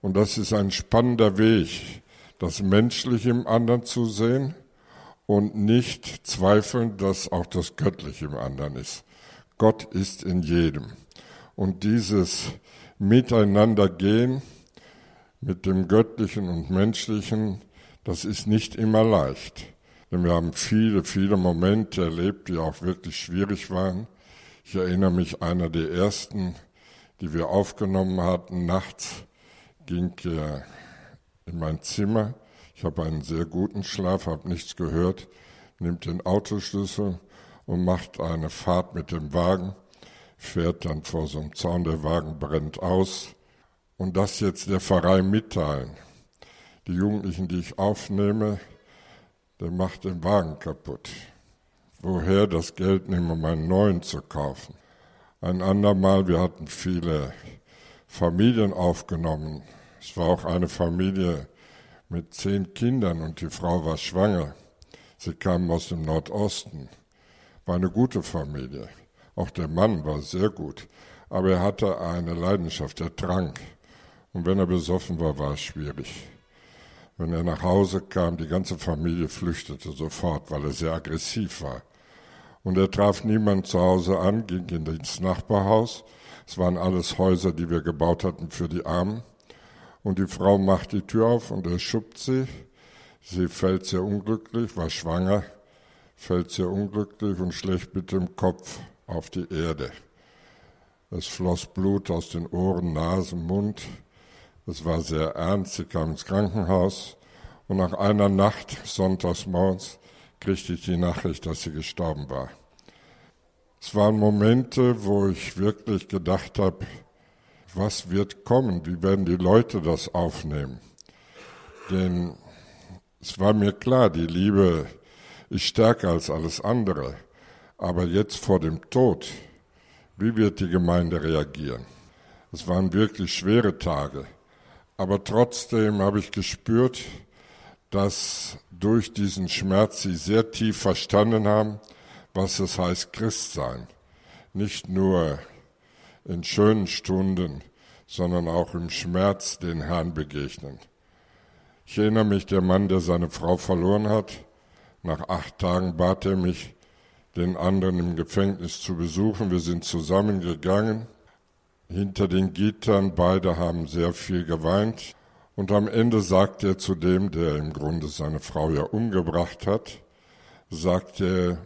Und das ist ein spannender Weg, das Menschliche im anderen zu sehen und nicht zweifeln, dass auch das Göttliche im anderen ist. Gott ist in jedem. Und dieses Miteinandergehen mit dem Göttlichen und Menschlichen, das ist nicht immer leicht. Denn wir haben viele, viele Momente erlebt, die auch wirklich schwierig waren. Ich erinnere mich, einer der ersten die wir aufgenommen hatten. Nachts ging er in mein Zimmer. Ich habe einen sehr guten Schlaf, habe nichts gehört, nimmt den Autoschlüssel und macht eine Fahrt mit dem Wagen, fährt dann vor so einem Zaun, der Wagen brennt aus. Und das jetzt der Pfarrei mitteilen. Die Jugendlichen, die ich aufnehme, der macht den Wagen kaputt. Woher das Geld nehmen, um einen neuen zu kaufen? Ein andermal, wir hatten viele Familien aufgenommen. Es war auch eine Familie mit zehn Kindern und die Frau war schwanger. Sie kamen aus dem Nordosten. War eine gute Familie. Auch der Mann war sehr gut. Aber er hatte eine Leidenschaft, er trank. Und wenn er besoffen war, war es schwierig. Wenn er nach Hause kam, die ganze Familie flüchtete sofort, weil er sehr aggressiv war. Und er traf niemanden zu Hause an, ging ins Nachbarhaus. Es waren alles Häuser, die wir gebaut hatten für die Armen. Und die Frau macht die Tür auf und er schuppt sie. Sie fällt sehr unglücklich, war schwanger, fällt sehr unglücklich und schlägt mit dem Kopf auf die Erde. Es floss Blut aus den Ohren, Nasen, Mund. Es war sehr ernst. Sie kam ins Krankenhaus und nach einer Nacht, sonntags morgens, kriegte ich die Nachricht, dass sie gestorben war. Es waren Momente, wo ich wirklich gedacht habe, was wird kommen? Wie werden die Leute das aufnehmen? Denn es war mir klar, die Liebe ist stärker als alles andere. Aber jetzt vor dem Tod, wie wird die Gemeinde reagieren? Es waren wirklich schwere Tage. Aber trotzdem habe ich gespürt, dass durch diesen Schmerz sie sehr tief verstanden haben, was es heißt, Christ sein. Nicht nur in schönen Stunden, sondern auch im Schmerz den Herrn begegnen. Ich erinnere mich, der Mann, der seine Frau verloren hat, nach acht Tagen bat er mich, den anderen im Gefängnis zu besuchen. Wir sind zusammengegangen. Hinter den Gittern, beide haben sehr viel geweint. Und am Ende sagt er zu dem, der im Grunde seine Frau ja umgebracht hat, sagt er,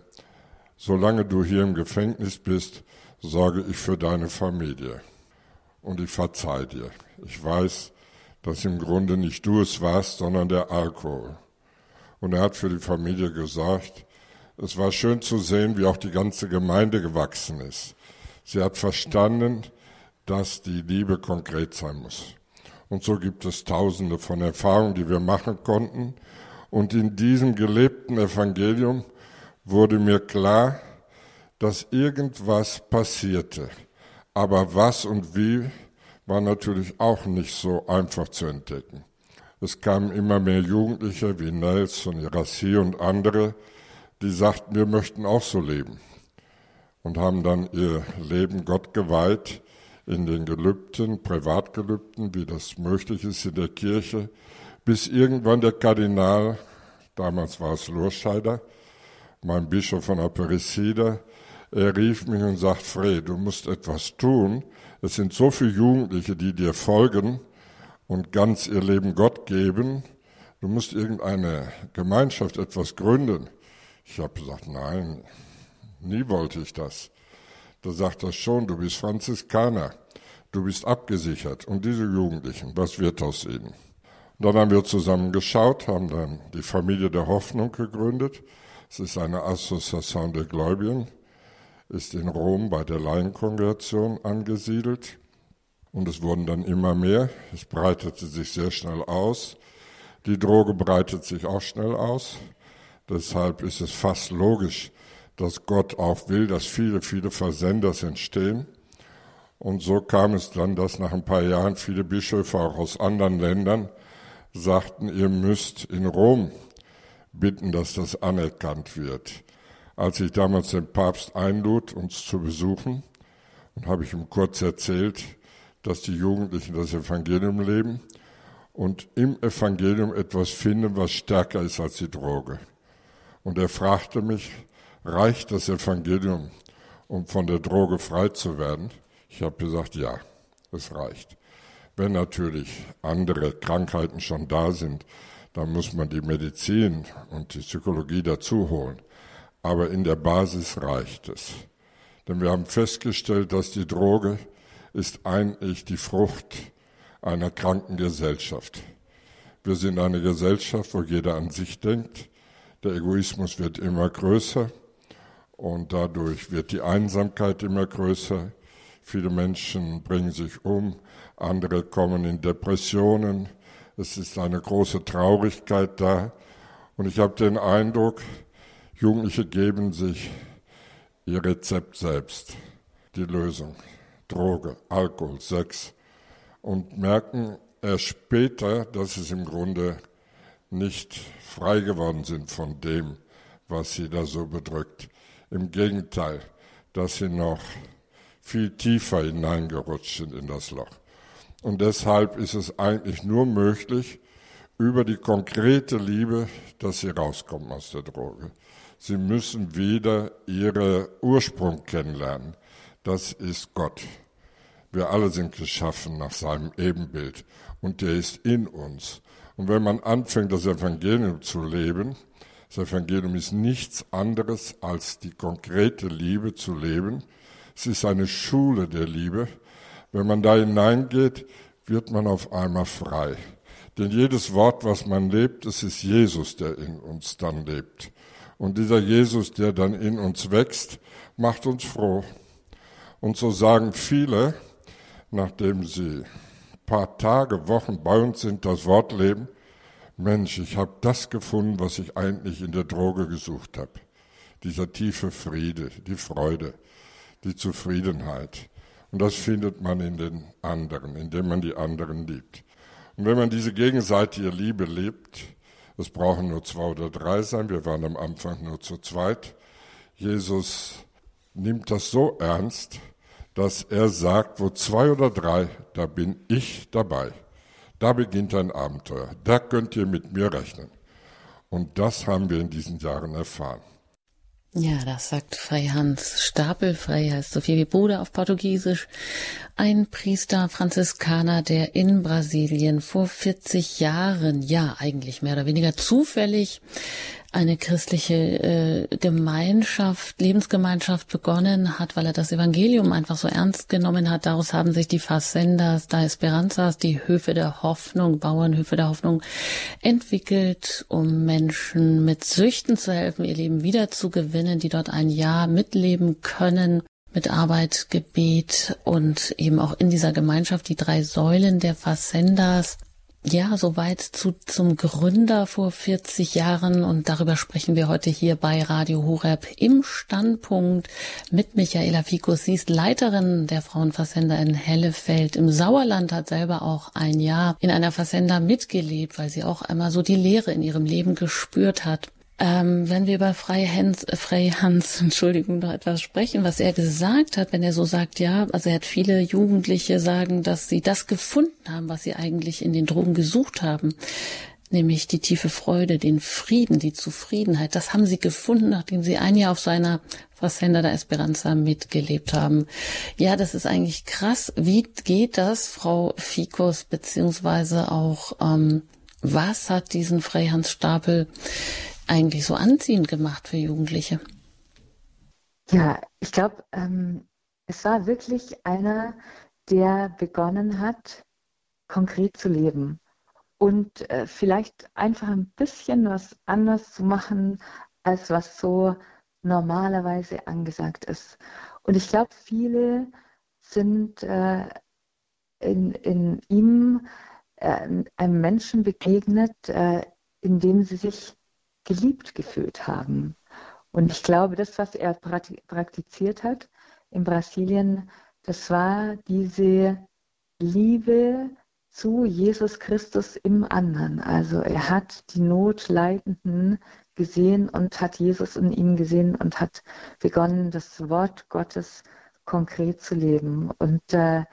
solange du hier im Gefängnis bist, sorge ich für deine Familie. Und ich verzeih dir. Ich weiß, dass im Grunde nicht du es warst, sondern der Alkohol. Und er hat für die Familie gesorgt, es war schön zu sehen, wie auch die ganze Gemeinde gewachsen ist. Sie hat verstanden, dass die Liebe konkret sein muss. Und so gibt es tausende von Erfahrungen, die wir machen konnten. Und in diesem gelebten Evangelium wurde mir klar, dass irgendwas passierte. Aber was und wie war natürlich auch nicht so einfach zu entdecken. Es kamen immer mehr Jugendliche wie Nelson, Irassi und andere, die sagten, wir möchten auch so leben und haben dann ihr Leben Gott geweiht in den Gelübden, Privatgelübden, wie das möglich ist in der Kirche, bis irgendwann der Kardinal, damals war es Lurscheider, mein Bischof von Aparecida, er rief mich und sagt, Fred, du musst etwas tun. Es sind so viele Jugendliche, die dir folgen und ganz ihr Leben Gott geben. Du musst irgendeine Gemeinschaft, etwas gründen. Ich habe gesagt, nein, nie wollte ich das. Da sagt er schon, du bist Franziskaner, du bist abgesichert. Und diese Jugendlichen, was wird aus ihnen? Und dann haben wir zusammen geschaut, haben dann die Familie der Hoffnung gegründet. Es ist eine Association der Gläubigen, ist in Rom bei der Laienkongregation angesiedelt. Und es wurden dann immer mehr. Es breitete sich sehr schnell aus. Die Droge breitet sich auch schnell aus. Deshalb ist es fast logisch, dass Gott auch will, dass viele, viele Versenders entstehen. Und so kam es dann, dass nach ein paar Jahren viele Bischöfe auch aus anderen Ländern sagten, ihr müsst in Rom bitten, dass das anerkannt wird. Als ich damals den Papst einlud, uns zu besuchen, und habe ich ihm kurz erzählt, dass die Jugendlichen das Evangelium leben und im Evangelium etwas finden, was stärker ist als die Droge. Und er fragte mich, reicht das Evangelium, um von der Droge frei zu werden? Ich habe gesagt, ja, es reicht. Wenn natürlich andere Krankheiten schon da sind, dann muss man die Medizin und die Psychologie dazu holen. Aber in der Basis reicht es. Denn wir haben festgestellt, dass die Droge ist eigentlich die Frucht einer kranken Gesellschaft. Wir sind eine Gesellschaft, wo jeder an sich denkt, der Egoismus wird immer größer und dadurch wird die Einsamkeit immer größer. Viele Menschen bringen sich um, andere kommen in Depressionen. Es ist eine große Traurigkeit da. Und ich habe den Eindruck, Jugendliche geben sich ihr Rezept selbst. die Lösung. Droge, Alkohol, Sex. Und merken erst später, dass es im Grunde nicht frei geworden sind von dem, was sie da so bedrückt. Im Gegenteil, dass sie noch viel tiefer hineingerutscht sind in das Loch. Und deshalb ist es eigentlich nur möglich, über die konkrete Liebe, dass sie rauskommen aus der Droge. Sie müssen wieder ihren Ursprung kennenlernen. Das ist Gott. Wir alle sind geschaffen nach seinem Ebenbild und der ist in uns. Und wenn man anfängt, das Evangelium zu leben, das Evangelium ist nichts anderes als die konkrete Liebe zu leben. Es ist eine Schule der Liebe. Wenn man da hineingeht, wird man auf einmal frei. Denn jedes Wort, was man lebt, es ist Jesus, der in uns dann lebt. Und dieser Jesus, der dann in uns wächst, macht uns froh. Und so sagen viele, nachdem sie ein paar Tage, Wochen bei uns sind, das Wort leben, Mensch, ich habe das gefunden, was ich eigentlich in der Droge gesucht habe. Dieser tiefe Friede, die Freude, die Zufriedenheit. Und das findet man in den anderen, indem man die anderen liebt. Und wenn man diese gegenseitige Liebe lebt, es brauchen nur zwei oder drei sein, wir waren am Anfang nur zu zweit, Jesus nimmt das so ernst, dass er sagt, wo zwei oder drei, da bin ich dabei. Da beginnt ein Abenteuer. Da könnt ihr mit mir rechnen. Und das haben wir in diesen Jahren erfahren. Ja, das sagt Freihans Stapel. Frei heißt so viel wie Bruder auf Portugiesisch. Ein Priester, Franziskaner, der in Brasilien vor 40 Jahren, ja, eigentlich mehr oder weniger zufällig eine christliche äh, Gemeinschaft, Lebensgemeinschaft begonnen hat, weil er das Evangelium einfach so ernst genommen hat. Daraus haben sich die Facendas, da Esperanzas, die Höfe der Hoffnung, Bauernhöfe der Hoffnung entwickelt, um Menschen mit Süchten zu helfen, ihr Leben wiederzugewinnen, die dort ein Jahr mitleben können mit Arbeit, Gebet und eben auch in dieser Gemeinschaft die drei Säulen der Facendas ja, soweit zu, zum Gründer vor 40 Jahren und darüber sprechen wir heute hier bei Radio Horeb im Standpunkt mit Michaela Fikus. Sie ist Leiterin der Frauenversender in Hellefeld im Sauerland, hat selber auch ein Jahr in einer Versender mitgelebt, weil sie auch einmal so die Lehre in ihrem Leben gespürt hat. Ähm, wenn wir über Frei Hans, äh, Frei Hans, Entschuldigung, noch etwas sprechen, was er gesagt hat, wenn er so sagt, ja, also er hat viele Jugendliche sagen, dass sie das gefunden haben, was sie eigentlich in den Drogen gesucht haben, nämlich die tiefe Freude, den Frieden, die Zufriedenheit. Das haben sie gefunden, nachdem sie ein Jahr auf seiner Fazenda der Esperanza mitgelebt haben. Ja, das ist eigentlich krass. Wie geht das, Frau Fikus, beziehungsweise auch, ähm, was hat diesen Freihans Stapel eigentlich so anziehend gemacht für Jugendliche? Ja, ich glaube, ähm, es war wirklich einer, der begonnen hat, konkret zu leben und äh, vielleicht einfach ein bisschen was anders zu machen, als was so normalerweise angesagt ist. Und ich glaube, viele sind äh, in, in ihm äh, einem Menschen begegnet, äh, in dem sie sich geliebt gefühlt haben. Und ich glaube, das, was er praktiziert hat in Brasilien, das war diese Liebe zu Jesus Christus im anderen. Also er hat die Notleidenden gesehen und hat Jesus in ihm gesehen und hat begonnen, das Wort Gottes konkret zu leben. Und äh,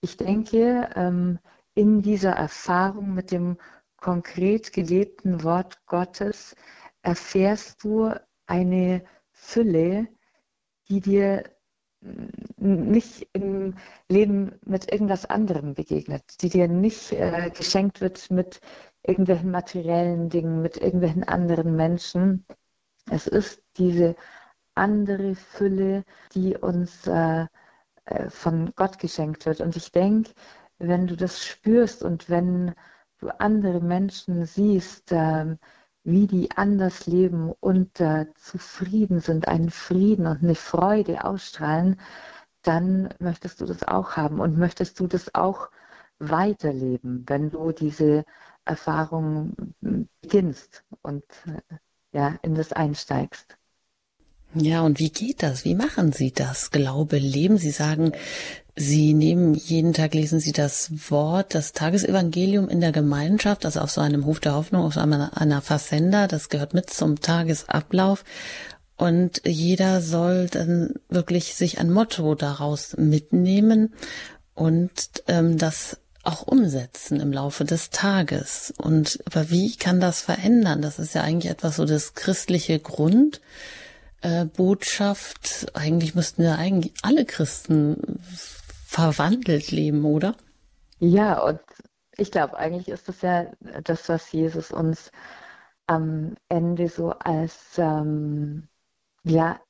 ich denke, ähm, in dieser Erfahrung mit dem konkret gelebten Wort Gottes erfährst du eine Fülle, die dir nicht im Leben mit irgendwas anderem begegnet, die dir nicht äh, geschenkt wird mit irgendwelchen materiellen Dingen, mit irgendwelchen anderen Menschen. Es ist diese andere Fülle, die uns äh, äh von Gott geschenkt wird. Und ich denke, wenn du das spürst und wenn du andere Menschen siehst, äh, wie die anders leben und äh, zufrieden sind, einen Frieden und eine Freude ausstrahlen, dann möchtest du das auch haben und möchtest du das auch weiterleben, wenn du diese Erfahrung beginnst und äh, ja, in das einsteigst. Ja, und wie geht das? Wie machen Sie das? Glaube, Leben? Sie sagen, Sie nehmen jeden Tag, lesen Sie das Wort, das Tagesevangelium in der Gemeinschaft, also auf so einem Hof der Hoffnung, auf so einer, einer Versender. Das gehört mit zum Tagesablauf. Und jeder soll dann wirklich sich ein Motto daraus mitnehmen und ähm, das auch umsetzen im Laufe des Tages. Und aber wie kann das verändern? Das ist ja eigentlich etwas so das christliche Grundbotschaft. Äh, eigentlich müssten ja eigentlich alle Christen verwandelt leben, oder? Ja, und ich glaube, eigentlich ist das ja das, was Jesus uns am Ende so als ähm, ja,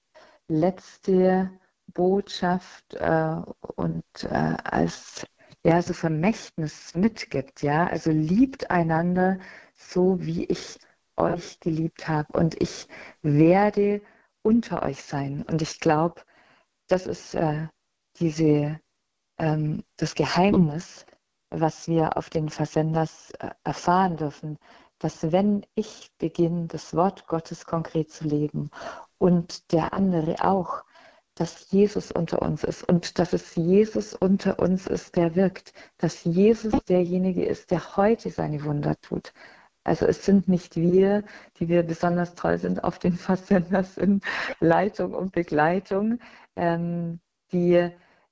letzte Botschaft äh, und äh, als ja, so Vermächtnis mitgibt, ja. Also liebt einander so, wie ich euch geliebt habe und ich werde unter euch sein. Und ich glaube, das ist äh, diese, ähm, das Geheimnis, was wir auf den Versenders äh, erfahren dürfen, dass wenn ich beginne, das Wort Gottes konkret zu leben und der andere auch, dass Jesus unter uns ist und dass es Jesus unter uns ist, der wirkt, dass Jesus derjenige ist, der heute seine Wunder tut. Also es sind nicht wir, die wir besonders toll sind auf den Versenders in Leitung und Begleitung, ähm, die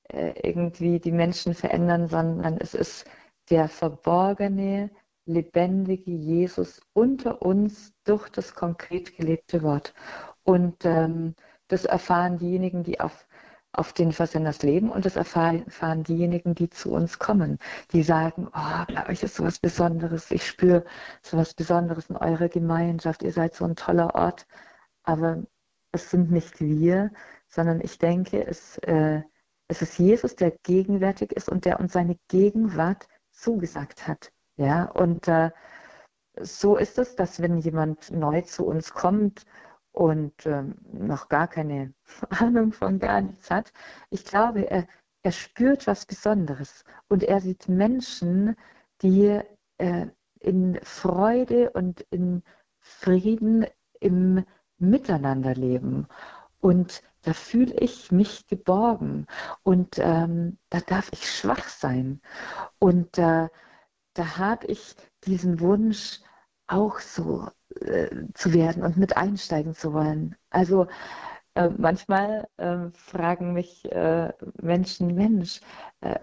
äh, irgendwie die Menschen verändern, sondern es ist der verborgene, lebendige Jesus unter uns durch das konkret gelebte Wort. Und ähm, das erfahren diejenigen, die auf, auf den Versenders leben und das erfahren, diejenigen, die zu uns kommen, die sagen, oh, bei euch ist sowas Besonderes, ich spüre sowas Besonderes in eurer Gemeinschaft, ihr seid so ein toller Ort, aber es sind nicht wir, sondern ich denke, es, äh, es ist Jesus, der gegenwärtig ist und der uns seine Gegenwart zugesagt hat. Ja, und äh, so ist es, dass wenn jemand neu zu uns kommt und ähm, noch gar keine Ahnung von gar nichts hat. Ich glaube, er, er spürt was Besonderes und er sieht Menschen, die äh, in Freude und in Frieden im Miteinander leben. Und da fühle ich mich geborgen und ähm, da darf ich schwach sein. Und äh, da habe ich diesen Wunsch, auch so äh, zu werden und mit einsteigen zu wollen. Also äh, manchmal äh, fragen mich äh, Menschen, Mensch, äh,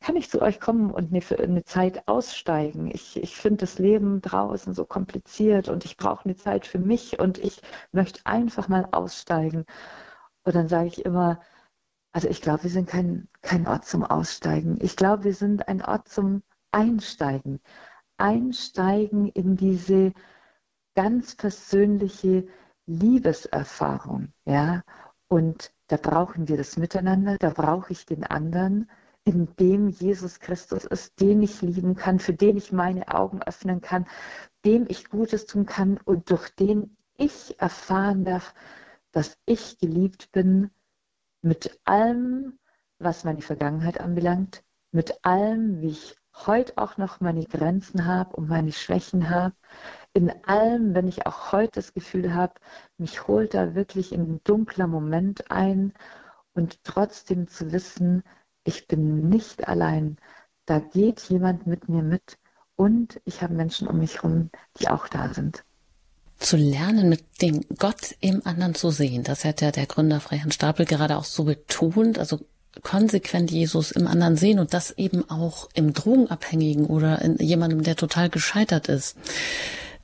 kann ich zu euch kommen und eine, eine Zeit aussteigen? Ich, ich finde das Leben draußen so kompliziert und ich brauche eine Zeit für mich und ich möchte einfach mal aussteigen. Und dann sage ich immer, also ich glaube, wir sind kein, kein Ort zum Aussteigen. Ich glaube, wir sind ein Ort zum Einsteigen einsteigen in diese ganz persönliche Liebeserfahrung, ja. Und da brauchen wir das Miteinander, da brauche ich den anderen, in dem Jesus Christus ist, den ich lieben kann, für den ich meine Augen öffnen kann, dem ich Gutes tun kann und durch den ich erfahren darf, dass ich geliebt bin mit allem, was meine Vergangenheit anbelangt, mit allem, wie ich heute auch noch meine Grenzen habe und meine Schwächen habe. In allem, wenn ich auch heute das Gefühl habe, mich holt da wirklich in ein dunkler Moment ein und trotzdem zu wissen, ich bin nicht allein. Da geht jemand mit mir mit und ich habe Menschen um mich herum, die auch da sind zu lernen, mit dem Gott im anderen zu sehen. Das hat ja der Gründer Freiherrn Stapel gerade auch so betont. Also konsequent Jesus im anderen sehen und das eben auch im Drogenabhängigen oder in jemandem, der total gescheitert ist.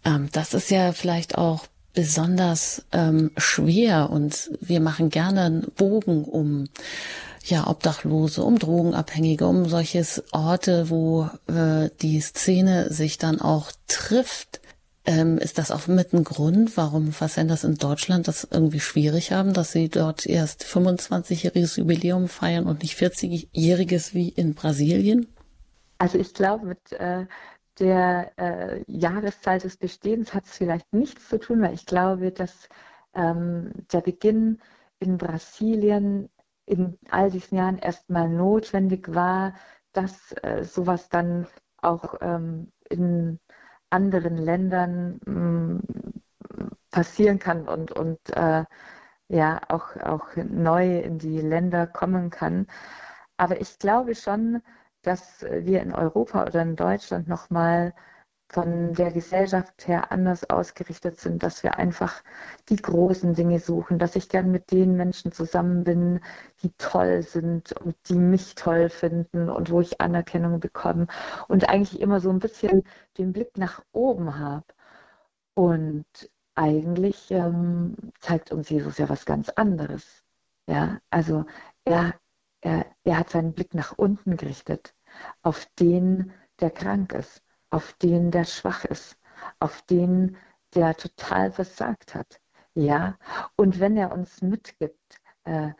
Ähm, das ist ja vielleicht auch besonders ähm, schwer und wir machen gerne einen Bogen um ja Obdachlose, um Drogenabhängige, um solches Orte, wo äh, die Szene sich dann auch trifft. Ähm, ist das auch mit ein Grund, warum Versenders in Deutschland das irgendwie schwierig haben, dass sie dort erst 25-jähriges Jubiläum feiern und nicht 40-jähriges wie in Brasilien? Also ich glaube, mit äh, der äh, Jahreszeit des Bestehens hat es vielleicht nichts zu tun, weil ich glaube, dass ähm, der Beginn in Brasilien in all diesen Jahren erstmal notwendig war, dass äh, sowas dann auch ähm, in anderen Ländern mh, mm, passieren kann und, und äh, ja auch, auch neu in die Länder kommen kann. Aber ich glaube schon, dass wir in Europa oder in Deutschland nochmal von der Gesellschaft her anders ausgerichtet sind, dass wir einfach die großen Dinge suchen, dass ich gern mit den Menschen zusammen bin, die toll sind und die mich toll finden und wo ich Anerkennung bekomme und eigentlich immer so ein bisschen den Blick nach oben habe. Und eigentlich ähm, zeigt uns Jesus ja was ganz anderes. Ja, also er, er, er hat seinen Blick nach unten gerichtet, auf den, der krank ist auf den, der schwach ist, auf den, der total versagt hat. Ja, und wenn er uns mitgibt, äh,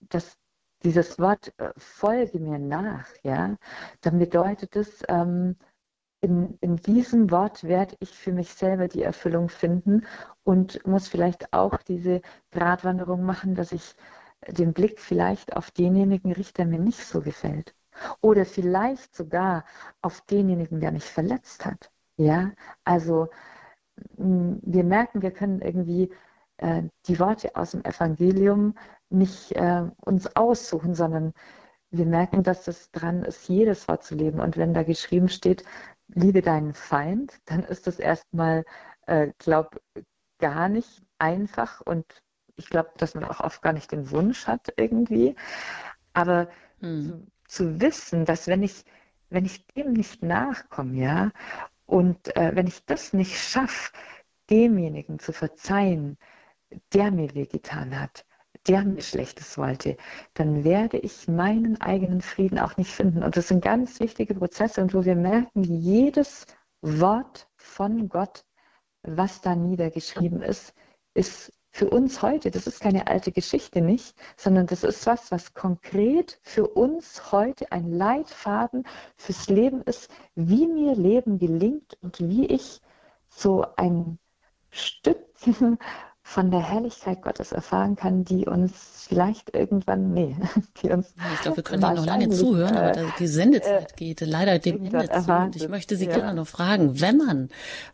dass dieses Wort äh, folge mir nach, ja, dann bedeutet es, ähm, in, in diesem Wort werde ich für mich selber die Erfüllung finden und muss vielleicht auch diese Gratwanderung machen, dass ich den Blick vielleicht auf denjenigen richte, der mir nicht so gefällt. Oder vielleicht sogar auf denjenigen, der mich verletzt hat. Ja, also wir merken, wir können irgendwie äh, die Worte aus dem Evangelium nicht äh, uns aussuchen, sondern wir merken, dass es dran ist, jedes Wort zu leben. Und wenn da geschrieben steht, liebe deinen Feind, dann ist das erstmal, äh, glaube gar nicht einfach und ich glaube, dass man auch oft gar nicht den Wunsch hat irgendwie. Aber hm zu wissen, dass wenn ich, wenn ich dem nicht nachkomme, ja, und äh, wenn ich das nicht schaffe, demjenigen zu verzeihen, der mir wehgetan hat, der mir Schlechtes wollte, dann werde ich meinen eigenen Frieden auch nicht finden. Und das sind ganz wichtige Prozesse und wo wir merken, jedes Wort von Gott, was da niedergeschrieben ist, ist für uns heute, das ist keine alte Geschichte nicht, sondern das ist was, was konkret für uns heute ein Leitfaden fürs Leben ist, wie mir Leben gelingt und wie ich so ein Stück von der Herrlichkeit Gottes erfahren kann, die uns vielleicht irgendwann, nee, die uns. Ich glaube, wir können Ihnen noch lange zuhören, aber äh, die Sendezeit äh, geht leider dem Ende zu. Und ich möchte Sie ja. gerne noch fragen, wenn man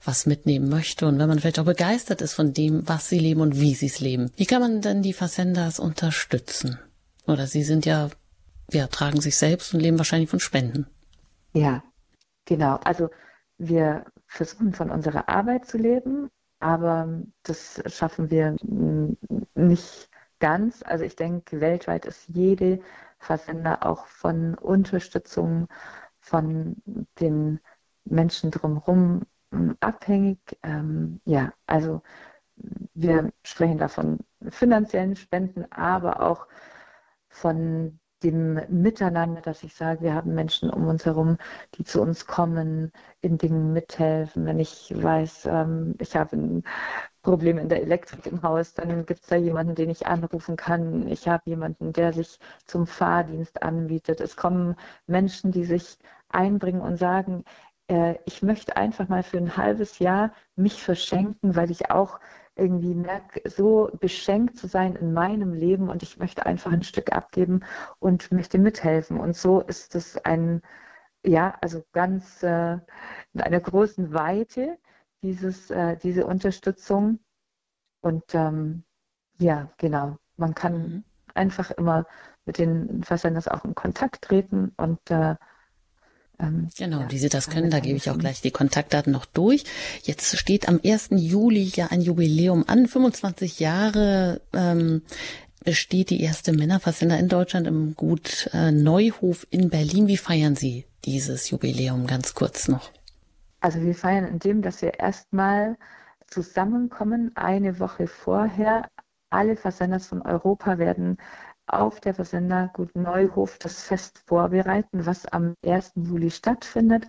was mitnehmen möchte und wenn man vielleicht auch begeistert ist von dem, was Sie leben und wie Sie es leben, wie kann man denn die Facendas unterstützen? Oder Sie sind ja, ja, tragen sich selbst und leben wahrscheinlich von Spenden. Ja, genau. Also wir versuchen von unserer Arbeit zu leben aber das schaffen wir nicht ganz. Also ich denke, weltweit ist jede Versender auch von Unterstützung von den Menschen drumherum abhängig. Ähm, ja, also wir sprechen davon finanziellen Spenden, aber auch von dem Miteinander, dass ich sage, wir haben Menschen um uns herum, die zu uns kommen, in Dingen mithelfen. Wenn ich weiß, ähm, ich habe ein Problem in der Elektrik im Haus, dann gibt es da jemanden, den ich anrufen kann. Ich habe jemanden, der sich zum Fahrdienst anbietet. Es kommen Menschen, die sich einbringen und sagen, äh, ich möchte einfach mal für ein halbes Jahr mich verschenken, weil ich auch irgendwie merke, so beschenkt zu sein in meinem Leben und ich möchte einfach ein Stück abgeben und möchte mithelfen. Und so ist es ein, ja, also ganz äh, in einer großen Weite, dieses, äh, diese Unterstützung. Und ähm, ja, genau, man kann mhm. einfach immer mit den Versenders auch in Kontakt treten und äh, ähm, genau, ja, wie Sie das können, da gebe ich auch gleich die Kontaktdaten noch durch. Jetzt steht am 1. Juli ja ein Jubiläum an. 25 Jahre ähm, besteht die erste Männerversender in Deutschland im Gut äh, Neuhof in Berlin. Wie feiern Sie dieses Jubiläum ganz kurz noch? Also wir feiern in dem, dass wir erstmal zusammenkommen, eine Woche vorher. Alle Versenders von Europa werden auf der Versender Gut Neuhof das Fest vorbereiten, was am 1. Juli stattfindet.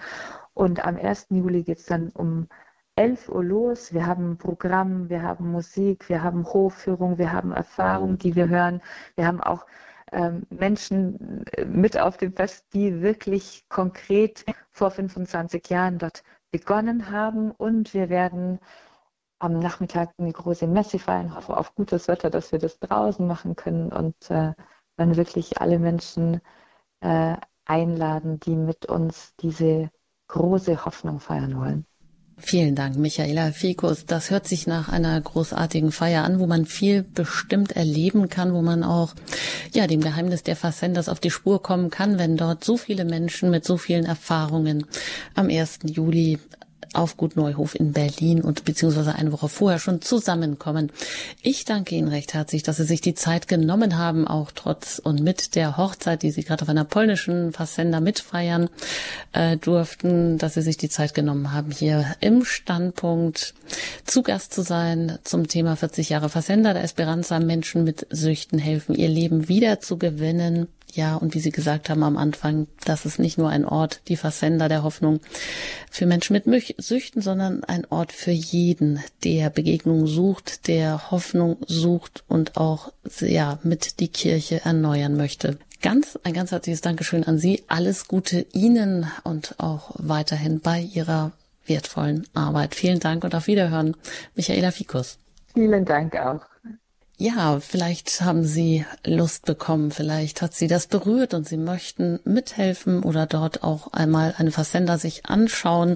Und am 1. Juli geht es dann um 11 Uhr los. Wir haben Programm, wir haben Musik, wir haben Hofführung, wir haben Erfahrungen, die wir hören. Wir haben auch ähm, Menschen äh, mit auf dem Fest, die wirklich konkret vor 25 Jahren dort begonnen haben. Und wir werden am Nachmittag eine große Messe feiern, hoffe auf gutes Wetter, dass wir das draußen machen können und äh, dann wirklich alle Menschen äh, einladen, die mit uns diese große Hoffnung feiern wollen. Vielen Dank, Michaela Fikus. Das hört sich nach einer großartigen Feier an, wo man viel bestimmt erleben kann, wo man auch ja dem Geheimnis der Fassenders auf die Spur kommen kann, wenn dort so viele Menschen mit so vielen Erfahrungen am 1. Juli auf Gut Neuhof in Berlin und beziehungsweise eine Woche vorher schon zusammenkommen. Ich danke Ihnen recht herzlich, dass Sie sich die Zeit genommen haben, auch trotz und mit der Hochzeit, die Sie gerade auf einer polnischen Fassender mitfeiern äh, durften, dass Sie sich die Zeit genommen haben, hier im Standpunkt zu Gast zu sein zum Thema 40 Jahre Fassender der Esperanza Menschen mit Süchten helfen, ihr Leben wieder zu gewinnen. Ja, und wie Sie gesagt haben am Anfang, das ist nicht nur ein Ort, die Versender der Hoffnung für Menschen mit Süchten, sondern ein Ort für jeden, der Begegnung sucht, der Hoffnung sucht und auch, ja, mit die Kirche erneuern möchte. Ganz, ein ganz herzliches Dankeschön an Sie. Alles Gute Ihnen und auch weiterhin bei Ihrer wertvollen Arbeit. Vielen Dank und auf Wiederhören. Michaela Fikus. Vielen Dank auch. Ja, vielleicht haben Sie Lust bekommen, vielleicht hat Sie das berührt und Sie möchten mithelfen oder dort auch einmal eine Versender sich anschauen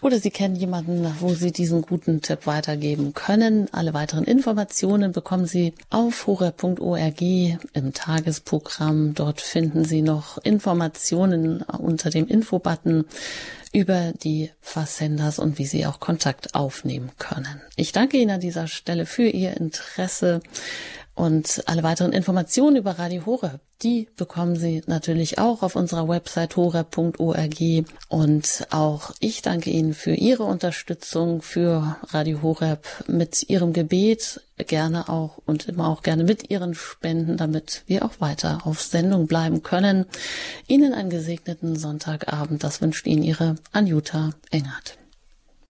oder Sie kennen jemanden, wo Sie diesen guten Tipp weitergeben können. Alle weiteren Informationen bekommen Sie auf horeb.org im Tagesprogramm. Dort finden Sie noch Informationen unter dem Infobutton über die Versenders und wie Sie auch Kontakt aufnehmen können. Ich danke Ihnen an dieser Stelle für Ihr Interesse und alle weiteren Informationen über Radio Horeb, die bekommen Sie natürlich auch auf unserer Website horeb.org. Und auch ich danke Ihnen für Ihre Unterstützung für Radio Horeb mit Ihrem Gebet, gerne auch und immer auch gerne mit Ihren Spenden, damit wir auch weiter auf Sendung bleiben können. Ihnen einen gesegneten Sonntagabend. Das wünscht Ihnen Ihre Anjuta Engert.